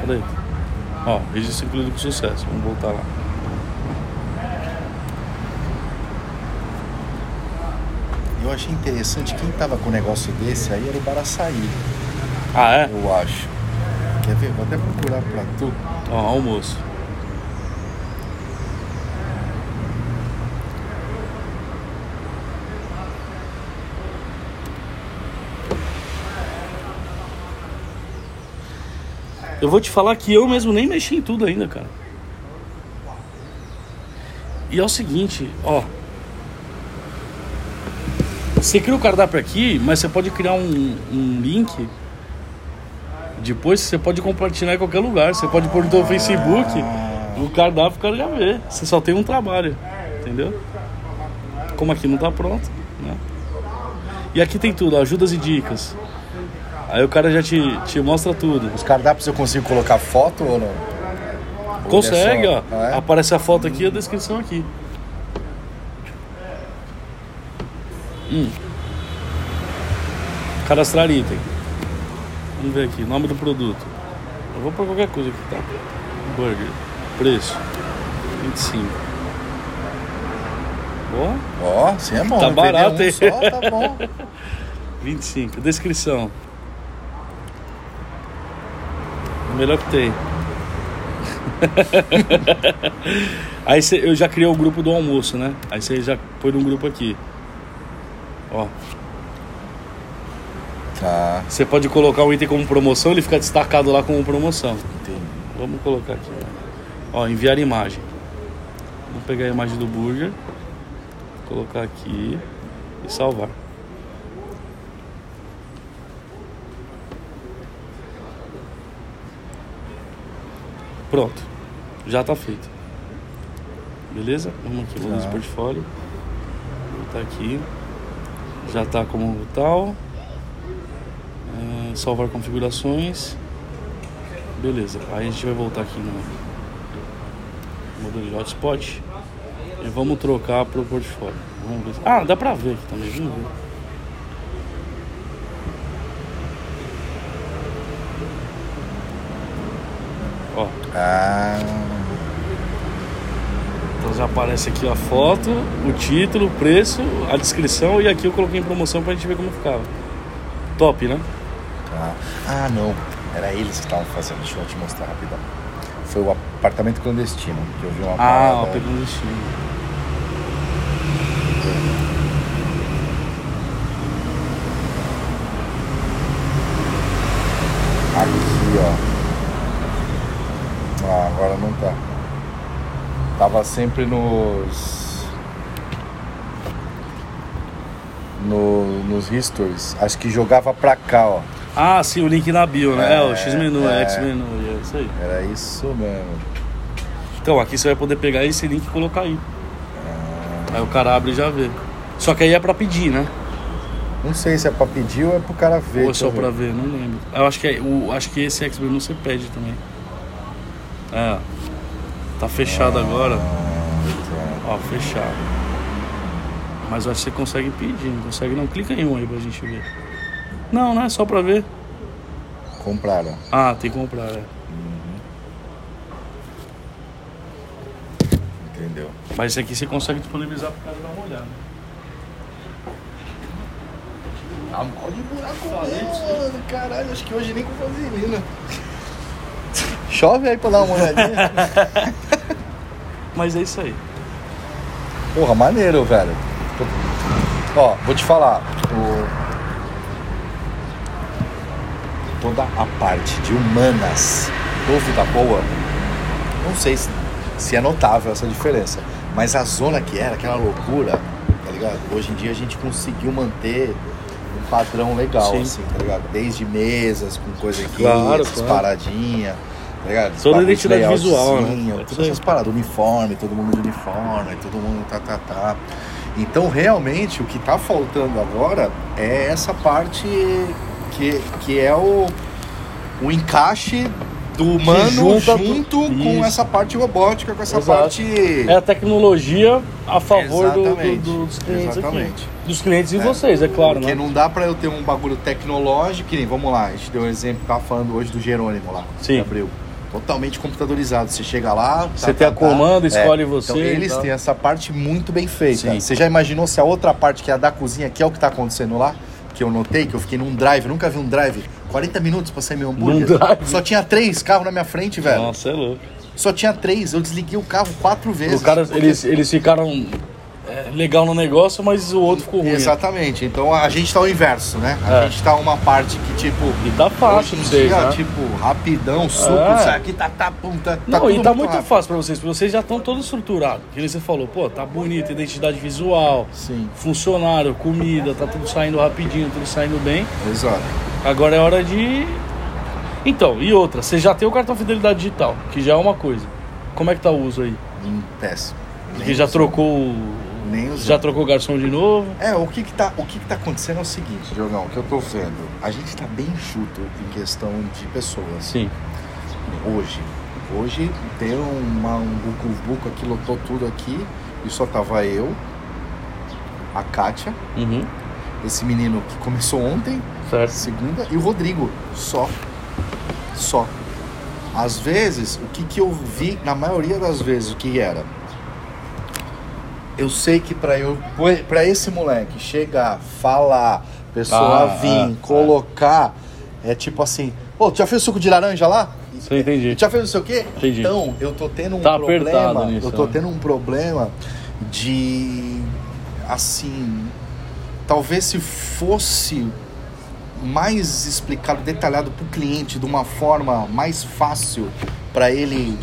Cadê? Ó, registro incluído com sucesso. Vamos voltar lá. Eu achei interessante, quem tava com um negócio desse aí era o Baraçaí, Ah, é? eu acho. Quer ver? Vou até procurar pra tu. Ó, almoço. Eu vou te falar que eu mesmo nem mexi em tudo ainda, cara. E é o seguinte, ó. Você cria o cardápio aqui, mas você pode criar um, um link depois você pode compartilhar em qualquer lugar. Você pode pôr no seu Facebook o cardápio o cara já vê. Você só tem um trabalho. Entendeu? Como aqui não tá pronto, né? E aqui tem tudo, ajudas e dicas. Aí o cara já te, te mostra tudo. Os cardápios eu consigo colocar foto ou não? Consegue, é ó. Ah, é? Aparece a foto aqui e a descrição aqui. Hum. Cadastrar item. Vamos ver aqui, nome do produto. Eu vou por qualquer coisa aqui, tá? Burger. Preço. 25. Boa. Ó, sim é bom. Tá barato, um hein? só, tá bom. 25. Descrição. O melhor que tem. Aí cê, eu já criei o grupo do almoço, né? Aí você já põe num grupo aqui. Ó. Tá, Você pode colocar o item como promoção, ele fica destacado lá como promoção. entendi. Vamos colocar aqui. Ó, enviar imagem. Vamos pegar a imagem do burger, colocar aqui e salvar. Pronto. Já tá feito. Beleza? Vamos aqui, vamos Tá. no portfólio. Vou botar aqui. Já tá como tal. É, salvar configurações. Beleza, aí a gente vai voltar aqui no modelo de hotspot e vamos trocar pro portfólio. Vamos ver. Ah, dá pra ver aqui também, vamos ver. Ó, Ah, então já aparece aqui a foto, o título, o preço, a descrição e aqui eu coloquei em promoção pra gente ver como ficava. Top, né? tá. Ah, não. Era eles que estavam fazendo. Deixa eu te mostrar rapidão. Foi o apartamento clandestino que eu vi uma Ah, o destino. Aqui, ó. Não tá. Tava sempre nos. No, nos histories. Acho que jogava pra cá, ó. Ah, sim, o link na bio, né? É, o É, X-Menu, é, é. X-Menu, é isso aí. Era isso mesmo. Então, aqui você vai poder pegar esse link e colocar aí. Aí o cara abre e já vê. Só que aí é pra pedir, né? Não sei se é pra pedir ou é pro cara ver. Ou é só pra ver, não lembro. Eu acho que, é, o, acho que esse X-Menu você pede também. É. Tá fechado agora. Ah, Ó, fechado. Mas você consegue pedir, não consegue não. Clica em um aí pra gente ver. Não, não é só pra ver. Compraram. Ah, tem que comprar, é. Entendeu? Mas esse aqui você consegue disponibilizar pro cara dar uma olhada. Tá mal de buraco mesmo, caralho. Acho que hoje nem com vaselina. Chove aí pra dar uma olhadinha. Mas é isso aí. Porra, maneiro, velho. Ó, vou te falar. O... Toda a parte de humanas do Vida Boa, não sei se, se é notável essa diferença. Mas a zona que era, aquela loucura, tá ligado? Hoje em dia a gente conseguiu manter um padrão legal, Sim. assim, tá ligado? Desde mesas com coisa aqui, Claro, claro. paradinhas, tá ligado? Toda identidade visual, né? layoutzinho, É isso Todas essas paradas, uniforme, todo mundo de uniforme, todo mundo tá, tá, tá. Então, realmente, o que tá faltando agora é essa parte que, que é o, o encaixe do humano junto com essa parte robótica, com essa Exato. parte... É a tecnologia a favor do- do- dos clientes Exatamente. aqui. Dos clientes e É, vocês, é claro, Porque né? não dá pra eu ter um bagulho tecnológico, que nem, vamos lá, a gente deu um exemplo, tava falando hoje do Jerônimo lá, Sim. que abriu. Totalmente computadorizado. Você chega lá. Você tem a comanda, escolhe você Então, eles têm essa parte muito bem feita. Sim. Você já imaginou se a outra parte, que é a da cozinha, que é o que tá acontecendo lá? Que eu notei, que eu fiquei num drive, nunca vi um drive. 40 minutos pra sair meu hambúrguer. Num drive? Só tinha três carros na minha frente, velho. Nossa, é louco. Só tinha três. Eu desliguei o carro quatro vezes. Os caras, porque- eles, eles ficaram é, legal no negócio, mas o outro ficou ruim. Exatamente. Então a gente tá ao inverso, né? A É. gente tá uma parte que, tipo. E tá fácil pra vocês, dia, né? tipo, rapidão, suco, É. aqui tá, tá, pum, tá, tá Não, e tudo tá muito rápido. fácil pra vocês, porque vocês já estão todos estruturados. Que você falou, pô, tá bonito, identidade visual, Sim, funcionário, comida, tá tudo saindo rapidinho, tudo saindo bem. exato. Agora é hora de. Então, e outra, você já tem o cartão Fidelidade Digital, que já é uma coisa. Como é que tá o uso aí? Hum, péssimo. Nem Que já trocou. o- Nem usei. Já trocou o garçom de novo? É, o que que tá, o que que tá acontecendo é o seguinte, Diogão, que eu tô vendo. A gente tá bem chuto em questão de pessoas. Sim. Hoje. Hoje tem uma, um buco aqui, lotou tudo aqui, e só tava eu, a Kátia, Uhum. esse menino que começou ontem, Certo. segunda, e o Rodrigo. Só. Só. Às vezes, o que, que eu vi, na maioria das vezes, o que era? Eu sei que pra eu para esse moleque chegar, falar, pessoa Ah, vir, ah, colocar, é tipo assim, pô, tu já fez suco de laranja lá? Você entendi. Já fez não sei o quê? Entendi. Então, eu tô tendo um Tá problema. apertado nisso, eu tô né? tendo um problema de assim, talvez se fosse mais explicado, detalhado pro cliente de uma forma mais fácil para ele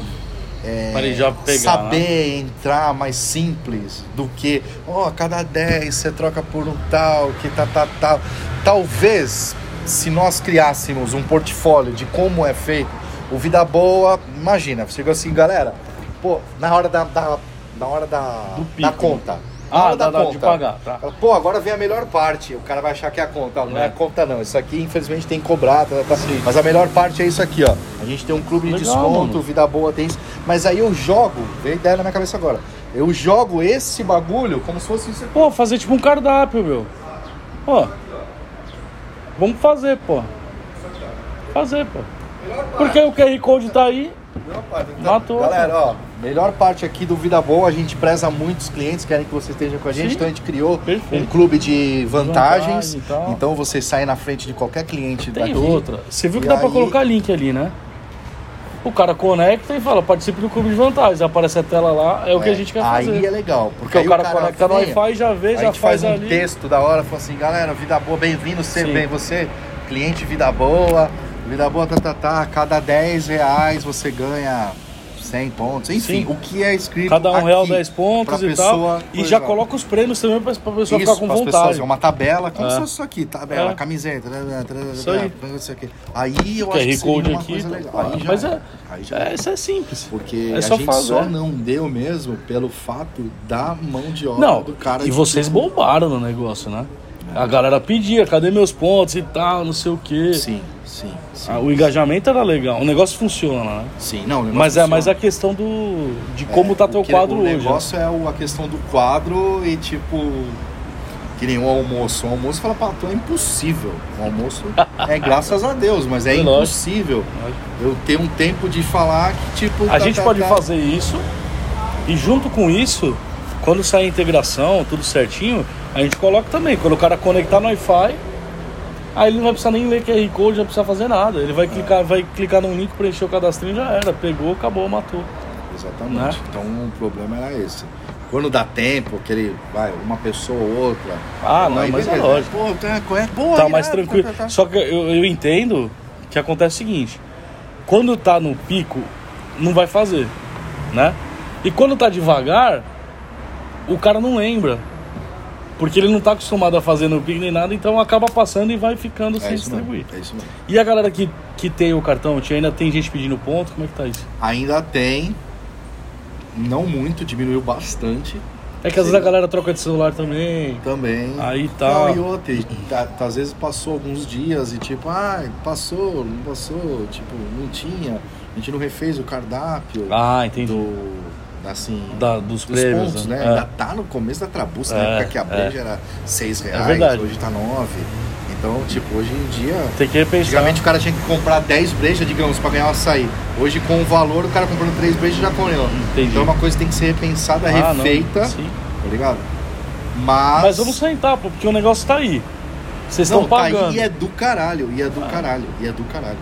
é, ele já pegar, né? saber entrar mais simples do que, ó, a cada 10 você troca por um tal, que tá, tá, tal. Talvez, se nós criássemos um portfólio de como é feito, o Vida Boa, imagina, chegou assim, galera, pô, na hora da, da, na hora da, Do da pico. conta. Na Ah, hora dá, dá de pagar, tá. Pô, agora vem a melhor parte. O cara vai achar que é a conta. Não é, É. a conta, não. Isso aqui, infelizmente, tem que cobrar. Tá, tá. Mas a melhor parte é isso aqui, ó. A gente tem um clube de Legal, desconto, mano. vida boa tem isso. Mas aí eu jogo, veio ideia na minha cabeça agora. Eu jogo esse bagulho como se fosse isso aqui. Pô, fazer tipo um cardápio, meu. Pô. Vamos fazer, pô. Fazer, pô. Porque o QR Code tá aí. Melhor parte. Então, Matou. Galera, ó, melhor parte aqui do Vida Boa, a gente preza muitos clientes, querem que você esteja com a gente, Sim. então a gente criou Perfeito. um clube de vantagens. Vantagem então você sai na frente de qualquer cliente Tem daqui. outra. Você viu que E dá pra aí- colocar link ali, né? O cara conecta e fala, participe do clube de vantagens. Aparece a tela lá, é o que a gente quer aí fazer. é legal, porque, Porque aí o cara, conecta no vem, Wi-Fi, já vê, a já gente faz, faz um ali. texto da hora, fala assim, galera, vida boa, bem-vindo, você, Sim. bem você, cliente vida boa, vida boa, tá, tá, tá, cada 10 reais você ganha 100 pontos, enfim, Sim. o que é escrito Cada um aqui real 10 pontos e tal. E já coloca os prêmios também pra, pra pessoa Isso, ficar com vontade. pessoas, é uma tabela, como É. se fosse isso aqui, tabela, É. camiseta, tarará, tarará, Isso aí. isso aqui. Aí eu acho que seria uma aqui. coisa tá. legal. Aí já Mas é, Aí já é, isso é simples. Porque É a só gente fazer. só não deu mesmo pelo fato da mão de obra Não, do cara. e vocês tipo- bombaram no negócio, né? A galera pedia, cadê meus pontos e tal, não sei o quê. Sim, sim, sim. Ah, o engajamento era legal, o negócio funciona, né? Sim, não, o negócio Mas é mais funciona. a questão do de como tá o teu que- quadro o hoje. né? negócio é o- a questão do quadro e tipo. Que nem o almoço. O almoço fala, pá, é impossível. O almoço é graças a Deus, mas é É lógico. impossível eu ter um tempo de falar que, tipo. A tá, gente tá, pode tá. fazer isso e junto com isso, quando sair a integração, tudo certinho, a gente coloca também. Quando o cara conectar no Wi-Fi, aí ele não vai precisar nem ler QR Code, não vai precisar fazer nada. Ele vai clicar, vai clicar no link, preencher o cadastrinho já era. Pegou, acabou, matou. Exatamente. Né? Então o problema era esse. Quando dá tempo, aquele, vai, uma pessoa ou outra. Ah, não, mas é lógico. Pô, tá, é? Tá aí, mais né, tranquilo. tá, tá, tá. Só que eu, eu entendo que acontece o seguinte: quando tá no pico, não vai fazer, né? E quando tá devagar, o cara não lembra. Porque ele não tá acostumado a fazer no Pix nem nada, então acaba passando e vai ficando sem É isso distribuir. mesmo. É isso mesmo. E a galera que, que tem o cartão, tia, ainda tem gente pedindo ponto? Como é que tá isso? Ainda tem, não muito, diminuiu bastante É que às vezes a galera troca de celular também. também. Aí tá. Não, e outra, e tá- tá, às vezes passou alguns dias e tipo, ah, passou, não passou, tipo, não tinha, a gente não refez o cardápio Ah, entendi. do, assim, Da- dos dos prêmios, pontos, né? né? É. Ainda tá no começo da trabuça, É, na época que a é. breja era 6 reais, verdade. hoje tá 9. Então, tipo, hoje em dia... Tem que repensar. Antigamente o cara tinha que comprar 10 brejas, digamos, pra ganhar um açaí. Hoje, com o valor, o cara comprando 3 brejas já comeu. Entendi. Então é uma coisa que tem que ser repensada, Ah, não, refeita, sim. tá ligado? Mas... Mas vamos sentar, pô, porque o negócio tá aí. Vocês Não, estão tá aí pagando. e é do caralho, e é do caralho, e é do caralho.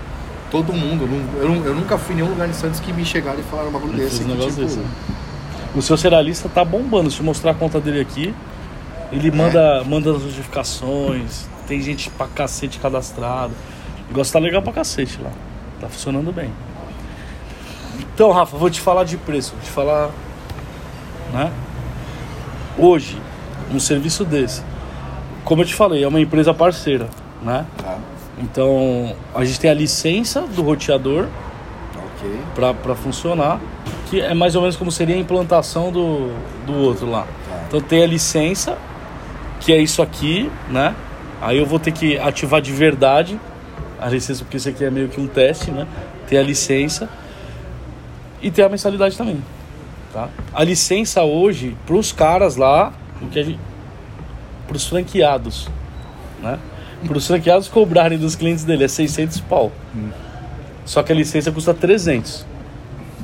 Todo mundo, eu, eu nunca fui em nenhum lugar em Santos que me chegaram e falaram um bagulho Ele desse. que, tipo, desse, né? O seu serialista tá bombando. Se eu mostrar a conta dele aqui, É. ele manda, manda as notificações. Tem gente pra cacete cadastrado. O negócio tá legal pra cacete lá. Tá funcionando bem. Então, Rafa, vou te falar de preço. Vou te falar. Né? Hoje, um serviço desse, como eu te falei, é uma empresa parceira. Né? Tá, Então, a gente tem a licença do roteador ok. para funcionar, que é mais ou menos como seria a implantação do, do outro lá. Tá. Então tem a licença, que é isso aqui, né? Aí eu vou ter que ativar de verdade a licença, porque isso aqui é meio que um teste, né? Tem a licença e tem a mensalidade também, tá? A licença hoje, pros caras lá, o que a gente, pros franqueados, né? Pros franqueados cobrarem dos clientes dele é 600 pau. Só que a licença custa 300.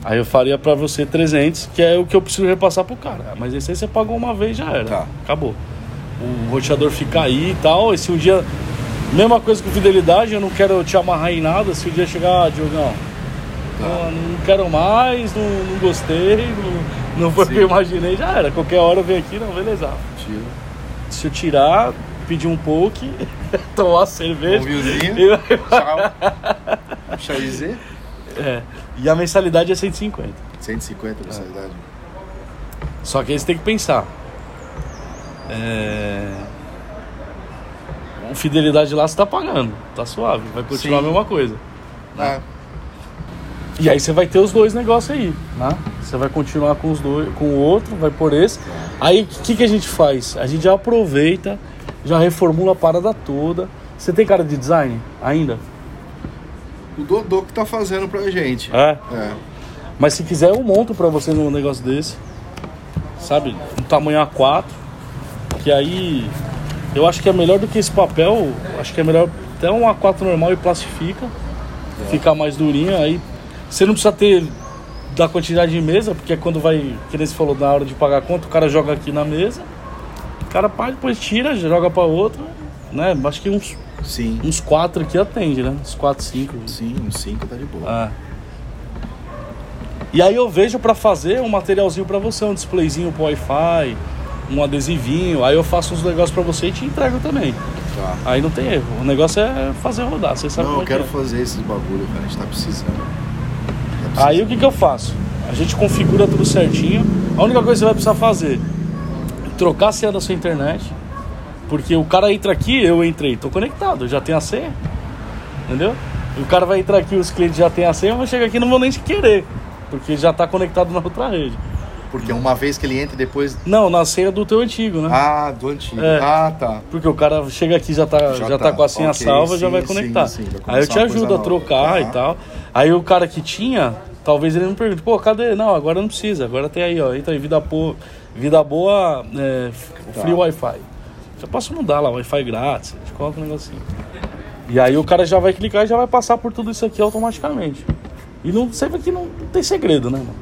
Aí eu faria pra você 300, que é o que eu preciso repassar pro cara. Mas esse aí você pagou uma vez já era. Tá. Acabou. O roteador fica aí e tal. E se um dia. Mesma coisa com fidelidade, eu não quero te amarrar em nada. Se um dia chegar, ah, Diogão, Tá. ó, não quero mais, não, não gostei, não, não foi o que eu imaginei, já era. Qualquer hora eu venho aqui, não, beleza. Tiro. Se eu tirar, pedir um poke, tomar cerveja. Um vinhozinho. e- Tchau. Chaizinho. é. E a mensalidade é 150. 150 mensalidade. Só que aí você tem que pensar. É... Fidelidade lá você tá pagando, tá suave, vai continuar Sim. a mesma coisa. É. E aí você vai ter os dois negócios aí, né? Você vai continuar com os dois, com o outro, vai por esse. Aí o que, que a gente faz? A gente aproveita, já reformula a parada toda. Você tem cara de design ainda? O Dodô que tá fazendo pra gente. É. É. Mas se quiser eu monto pra você num negócio desse. Sabe? Um tamanho A4. Que aí eu acho que é melhor do que esse papel. Acho que é melhor até um A4 normal e plastifica. Fica mais durinho. Aí você não precisa ter da quantidade de mesa, porque é quando vai, que nem você falou, na hora de pagar a conta, o cara joga aqui na mesa. O cara paga, depois tira, joga pra outra. Né? Acho que uns, Sim. uns quatro aqui atende, né? Uns quatro, cinco. Sim, um 5 tá de boa. Ah. E aí eu vejo pra fazer um materialzinho pra você, um displayzinho pro Wi-Fi, um adesivinho. Aí eu faço uns negócios pra você e te entrego também. Tá. Aí não tem erro. O negócio é fazer rodar, você sabe Não, eu é que quero é. fazer esses bagulho, cara. A gente tá precisando. Tá precisando. Aí o que, que eu faço? A gente configura tudo certinho. A única coisa que você vai precisar fazer trocar a senha da sua internet. Porque o cara entra aqui, eu entrei, tô conectado, já tem a senha. Entendeu? O cara vai entrar aqui, os clientes já têm a senha, eu vou chegar aqui e não vou nem querer. Porque já tá conectado na outra rede. Porque uma vez que ele entra depois. Não, na senha do teu antigo, né? Ah, do antigo. É. Ah, tá. Porque o cara chega aqui já tá, já, Já tá. tá. com a senha Ok, salva já sim, vai sim, conectar. sim, vai Aí eu te ajudo a trocar Tá. e tal. Aí o cara que tinha, talvez ele me pergunte, pô, cadê? Não, agora não precisa, agora tem aí, ó. Entra aí, vida, po... vida boa, é, Tá. free Wi-Fi. Já posso mudar lá, Wi-Fi grátis, a gente coloca um negocinho. E aí o cara já vai clicar e já vai passar por tudo isso aqui automaticamente. E não, você vê que não, não tem segredo, né, mano?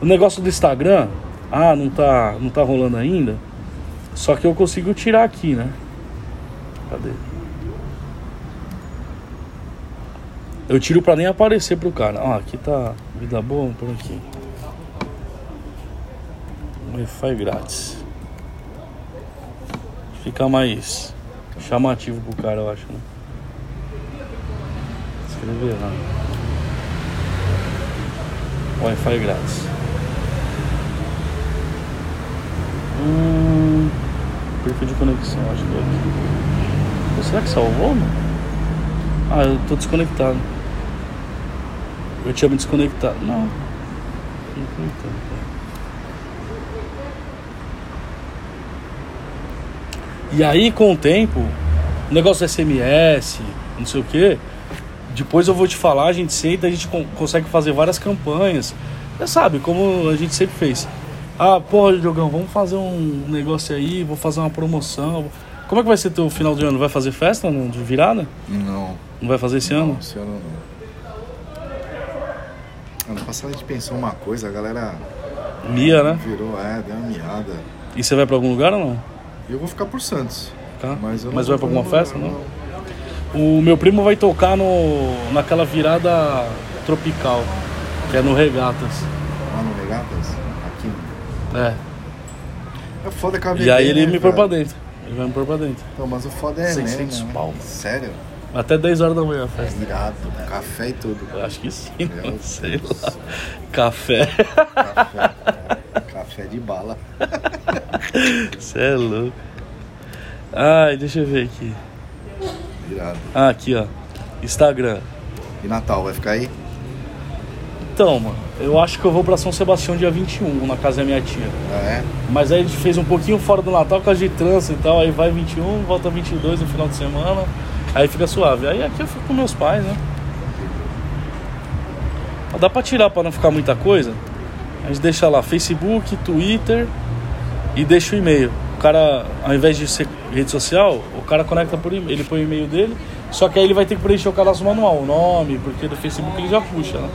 O negócio do Instagram, ah, não tá, não tá rolando ainda. Só que eu consigo tirar aqui, né? Cadê? Eu tiro pra nem aparecer pro cara. Ah, aqui tá vida boa, por aqui. Wi-Fi grátis. Fica mais chamativo pro cara, eu acho, né? Escrever lá. Wi-Fi grátis. Hum, Perfil de conexão, acho que é aqui. Será que salvou, mano? Ah, eu tô desconectado. Eu tinha me desconectado. Não. Não. E aí, com o tempo, o negócio do SMS, não sei o que, depois eu vou te falar, a gente senta, a gente con- consegue fazer várias campanhas. Você sabe, como a gente sempre fez. Ah, porra, Diogão, vamos fazer um negócio aí, vou fazer uma promoção. Como é que vai ser teu final de ano? Vai fazer festa de virada? Não. Não vai fazer esse ano? Não, esse ano não. Ano passado a gente pensou uma coisa, a galera Mia, né? virou, é, deu uma miada. E você vai pra algum lugar ou não? Eu vou ficar por Santos. Tá? Mas, eu Mas não vai pra alguma festa, não? O meu primo vai tocar no, naquela virada tropical, que é no Regatas. Lá no Regatas? Aqui. É. É foda que a E aí ele né, me pôr pra dentro. Ele vai me pôr pra dentro. Então, mas o foda é 600 né, né? pau. Sério? Até 10 horas da manhã a festa. Irado. Café e tudo. Eu acho que sim, não sei Deus. lá. Café. Café. é, Café de bala. Você é louco. Ai, deixa eu ver aqui. Irado. Ah, aqui, ó. Instagram. E Natal, vai ficar aí? Então, mano, eu acho que eu vou pra São Sebastião dia 21, na casa da minha tia. Ah, é? Mas aí a gente fez um pouquinho fora do Natal por causa de trânsito e tal. Aí vai 21, volta 22 no final de semana. Aí fica suave. Aí aqui eu fico com meus pais, né? Dá pra tirar pra não ficar muita coisa. A gente deixa lá Facebook, Twitter e deixa o e-mail. O cara, ao invés de ser rede social, o cara conecta por e-mail. Ele põe o e-mail dele. Só que aí ele vai ter que preencher o cadastro manual, o nome, porque do Facebook ele já puxa, né?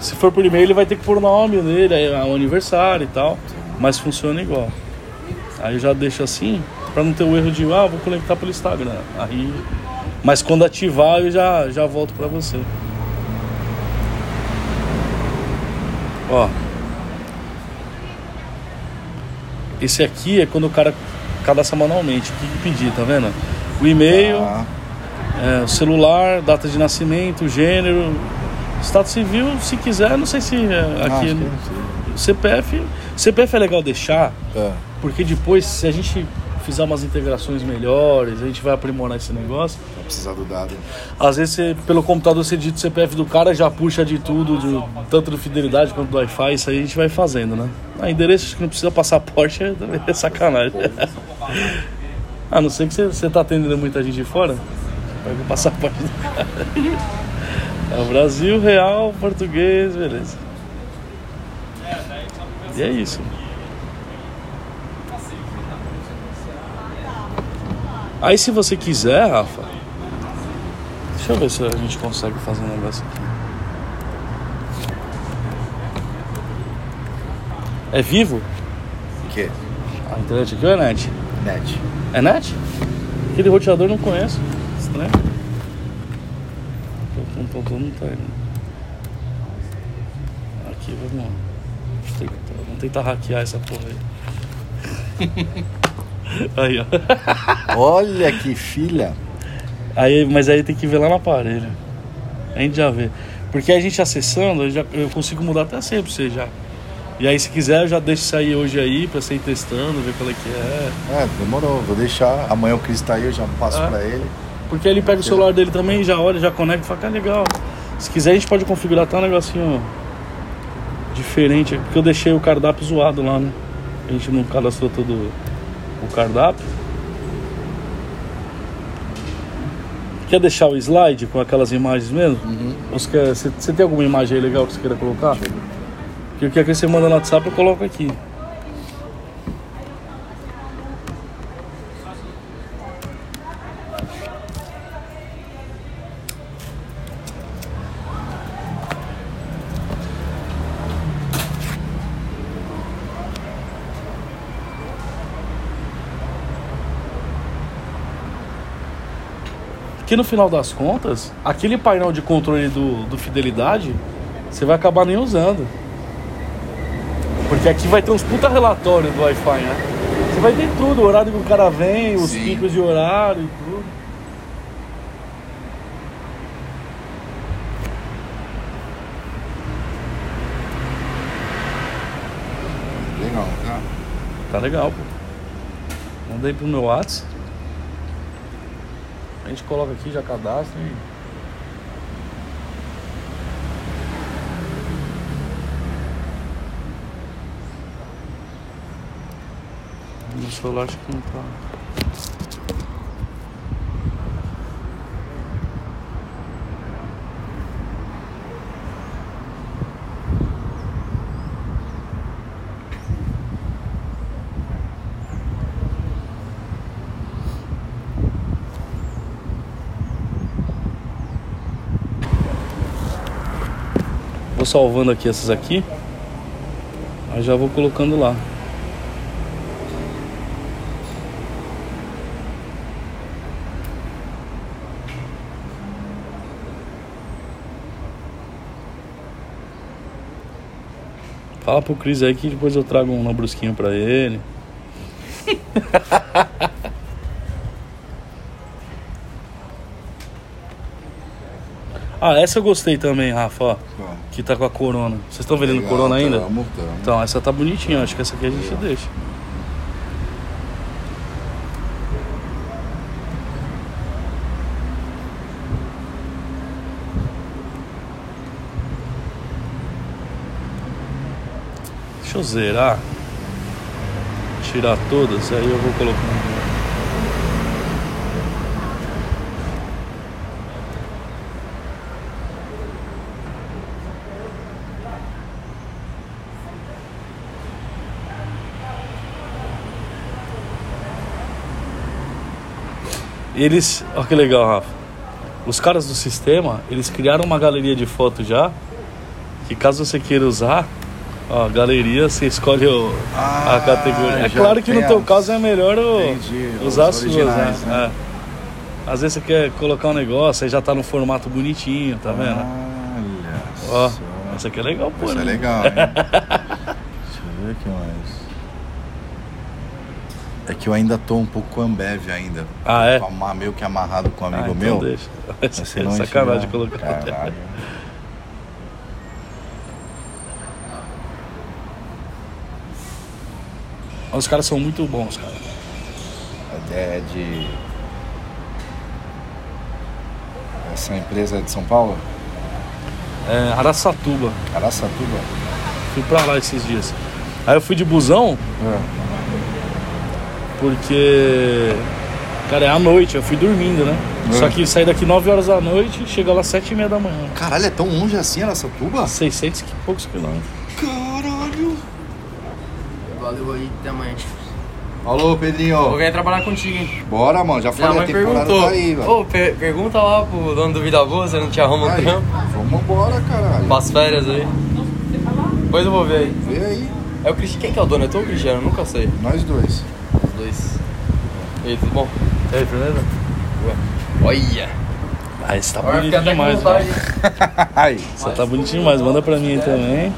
Se for por e-mail, ele vai ter que pôr o nome dele, aí, o aniversário e tal. Mas funciona igual. Aí eu já deixo assim, pra não ter o erro de, ah, vou conectar pelo Instagram. Aí, mas quando ativar, eu já, já volto pra você. Ó. Esse aqui é quando o cara cadastra manualmente. O que, que pedir, tá vendo? O e-mail, Ah, é, o celular, data de nascimento, gênero, estado civil, se quiser, não sei se é, aqui. acho que no- não CPF. CPF é legal deixar. É. porque depois, se a gente fizer umas integrações melhores, a gente vai aprimorar esse negócio. Vai precisar do dado. Às vezes, você, pelo computador, você digita o CPF do cara, já puxa de tudo, de- tanto do Fidelidade quanto do Wi-Fi, isso aí a gente vai fazendo, né? Ah, endereço que não precisa passaporte é, é sacanagem. A não ser que você, você tá atendendo muita gente de fora, pega o passaporte do cara. É o Brasil, real, português, beleza. E é isso. Aí se você quiser, Rafa, deixa eu ver se a gente consegue fazer um negócio aqui. É vivo? O quê? A internet aqui ou é net? Net. É net? Aquele roteador eu não conheço. Estranho. Tum, Não tá indo. Aqui, vamos lá. Vamos tentar hackear essa porra aí. aí, ó. Olha que filha. Aí, mas aí tem que ver lá no aparelho. A gente já vê. Porque a gente acessando, eu, já, eu consigo mudar até sempre pra você já. E aí, se quiser, eu já deixo aí hoje aí pra você ir testando, ver qual é que é. É, demorou. Vou deixar. Amanhã o Cris tá aí, eu já passo Ah. pra ele. Porque ele pega o celular dele também, já olha, já conecta e fala, cara, legal. Se quiser, a gente pode configurar até um negocinho diferente. Porque eu deixei o cardápio zoado lá, né? A gente não cadastrou todo o cardápio. Quer deixar o slide com aquelas imagens mesmo? Você, quer- você- você tem alguma imagem aí legal que você queira colocar? Que o que é que você manda no WhatsApp eu coloco aqui. Que no final das contas, aquele painel de controle do, do Fidelidade, você vai acabar nem usando. Porque aqui vai ter uns puta relatório do Wi-Fi, né? Você vai ter tudo, o horário que o cara vem, os Sim. picos de horário e tudo. Legal, tá? Tá legal, pô. Manda aí pro meu WhatsApp. A gente coloca aqui, já cadastra e. No celular acho que não tá. Salvando aqui essas aqui. Aí já vou colocando lá. Fala pro Cris aí que depois eu trago um lambrusquinho pra ele. ah, essa eu gostei também, Rafa, ó. Que tá com a corona. Vocês estão vendendo Legal, corona ainda? tamo, tamo. Então, essa tá bonitinha, acho que essa aqui a gente deixa. Deixa eu zerar. Tirar todas, aí eu vou colocando. Eles, olha que legal, Rafa. Os caras do sistema, eles criaram uma galeria de fotos já. Que caso você queira usar, ó, galeria, você escolhe o- a Ah, categoria. É claro que no teu as- caso é melhor o- Entendi, usar as suas, né? né? É. Às vezes você quer colocar um negócio, aí já tá no formato bonitinho, tá vendo? Olha Ó, só. essa aqui é legal, pô. Isso né? é legal, hein? Deixa eu ver aqui mais. É que eu ainda tô um pouco com Ambev ainda. Ah, é? Tô meio que amarrado com um Ah, amigo então meu. deixa. Mas é sacanagem colocar. Caralho. Os caras são muito bons, cara. É de. Essa empresa é de São Paulo? É, Araçatuba. Araçatuba? Fui pra lá esses dias. Aí eu fui de busão, porque. Cara, é à noite, eu fui dormindo, né? É. Só que saí daqui 9 horas da noite chega lá 7 e meia da manhã. Caralho, é tão longe assim Araçatuba? 600 e poucos quilômetros. Caralho! Valeu aí, até amanhã. Falou, Vou Pedrinho. vir trabalhar contigo, hein? Bora, mano. Já falei, a mãe temporada perguntou. tá aí, velho. Ô, per- pergunta lá pro dono do Vida Boa se ele não te arruma um trampo. vamos embora, caralho. Pras férias aí. Depois eu vou ver aí. Vê aí, É o Cristiano. Quem que é o dono? É tu ou o Cristiano? Eu nunca sei. nós dois. E aí, tudo bom? E aí, beleza? Olha! Ah, esse tá Agora bonito demais, mano. Aí. Você tá bonitinho demais, manda pra mim aí também.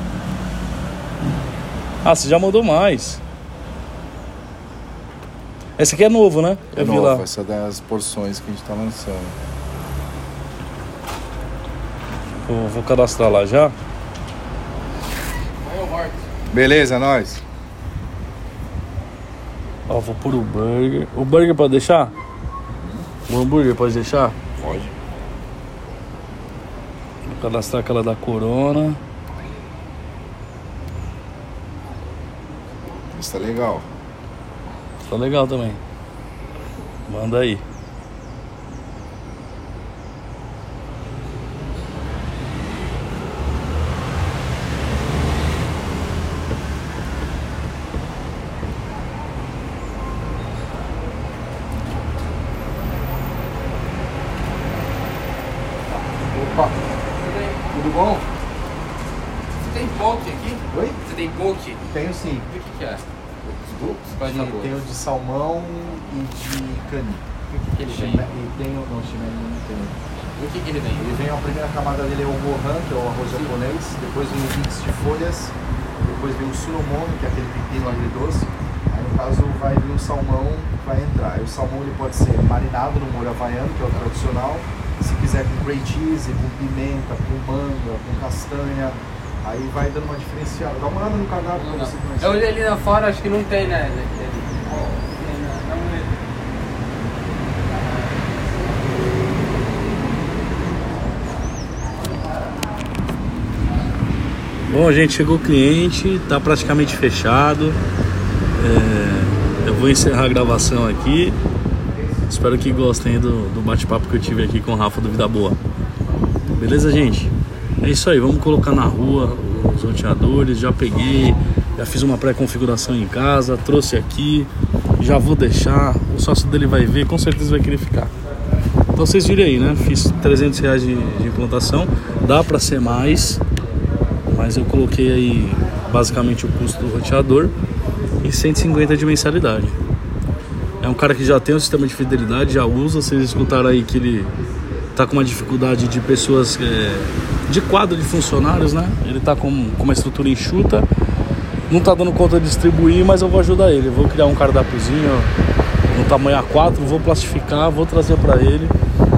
Ah, você já mandou mais. Esse aqui é novo, né? É Eu vi novo, lá. essa das porções que a gente tá lançando. Vou, vou cadastrar lá já. Beleza, nós. Ó, vou pôr o burger. O burger pode deixar? O hambúrguer pode deixar? Pode. Vou cadastrar aquela da Corona. Isso tá legal. Tá legal também. Manda aí. Opa, tudo bom? Você tem poke aqui? Oi? Você tem poke? Tenho sim. O que que é? Tenho, Quais sabores? tenho de salmão e de cani. O que que ele vem? E tenho, não, chimene não tenho. O que que ele vem? Ele vem, a primeira camada dele é o gohan, que é o arroz japonês. Depois vem o mix de folhas. Depois vem o sunomono, que é aquele pepino agridoce. Aí no caso vai vir o salmão, vai entrar. Aí o salmão ele pode ser marinado no molho havaiano, que é o tradicional. Se quiser com grey cheese, com pimenta, com manga, com castanha. Aí vai dando uma diferenciada. Dá uma olhada no cardápio pra você conhecer. Eu olhei ali na fora, acho que não tem, né? Bom, gente, chegou o cliente, tá praticamente fechado. É, eu vou encerrar a gravação aqui. Espero que gostem do, do bate-papo que eu tive aqui com o Rafa do Vida Boa. Beleza, gente? É isso aí, vamos colocar na rua os roteadores. Já peguei, já fiz uma pré-configuração em casa, trouxe aqui, já vou deixar. O sócio dele vai ver, com certeza vai querer ficar. Então vocês viram aí, né? Fiz 300 reais de, de implantação, dá para ser mais, mas eu coloquei aí basicamente o custo do roteador e 150 de mensalidade. É um cara que já tem um sistema de fidelidade, já usa. Vocês escutaram aí que ele tá com uma dificuldade de pessoas, é, de quadro de funcionários, né? Ele tá com, com uma estrutura enxuta, não tá dando conta de distribuir, mas eu vou ajudar ele. Vou criar um cardápiozinho no tamanho A4, vou plastificar, vou trazer para ele.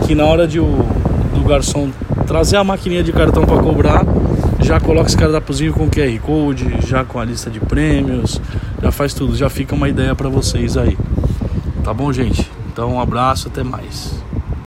Que na hora de o, do garçom trazer a maquininha de cartão para cobrar, já coloca esse cardápiozinho com QR Code, já com a lista de prêmios, já faz tudo, já fica uma ideia para vocês aí. Tá bom, gente? Então, um abraço, até mais.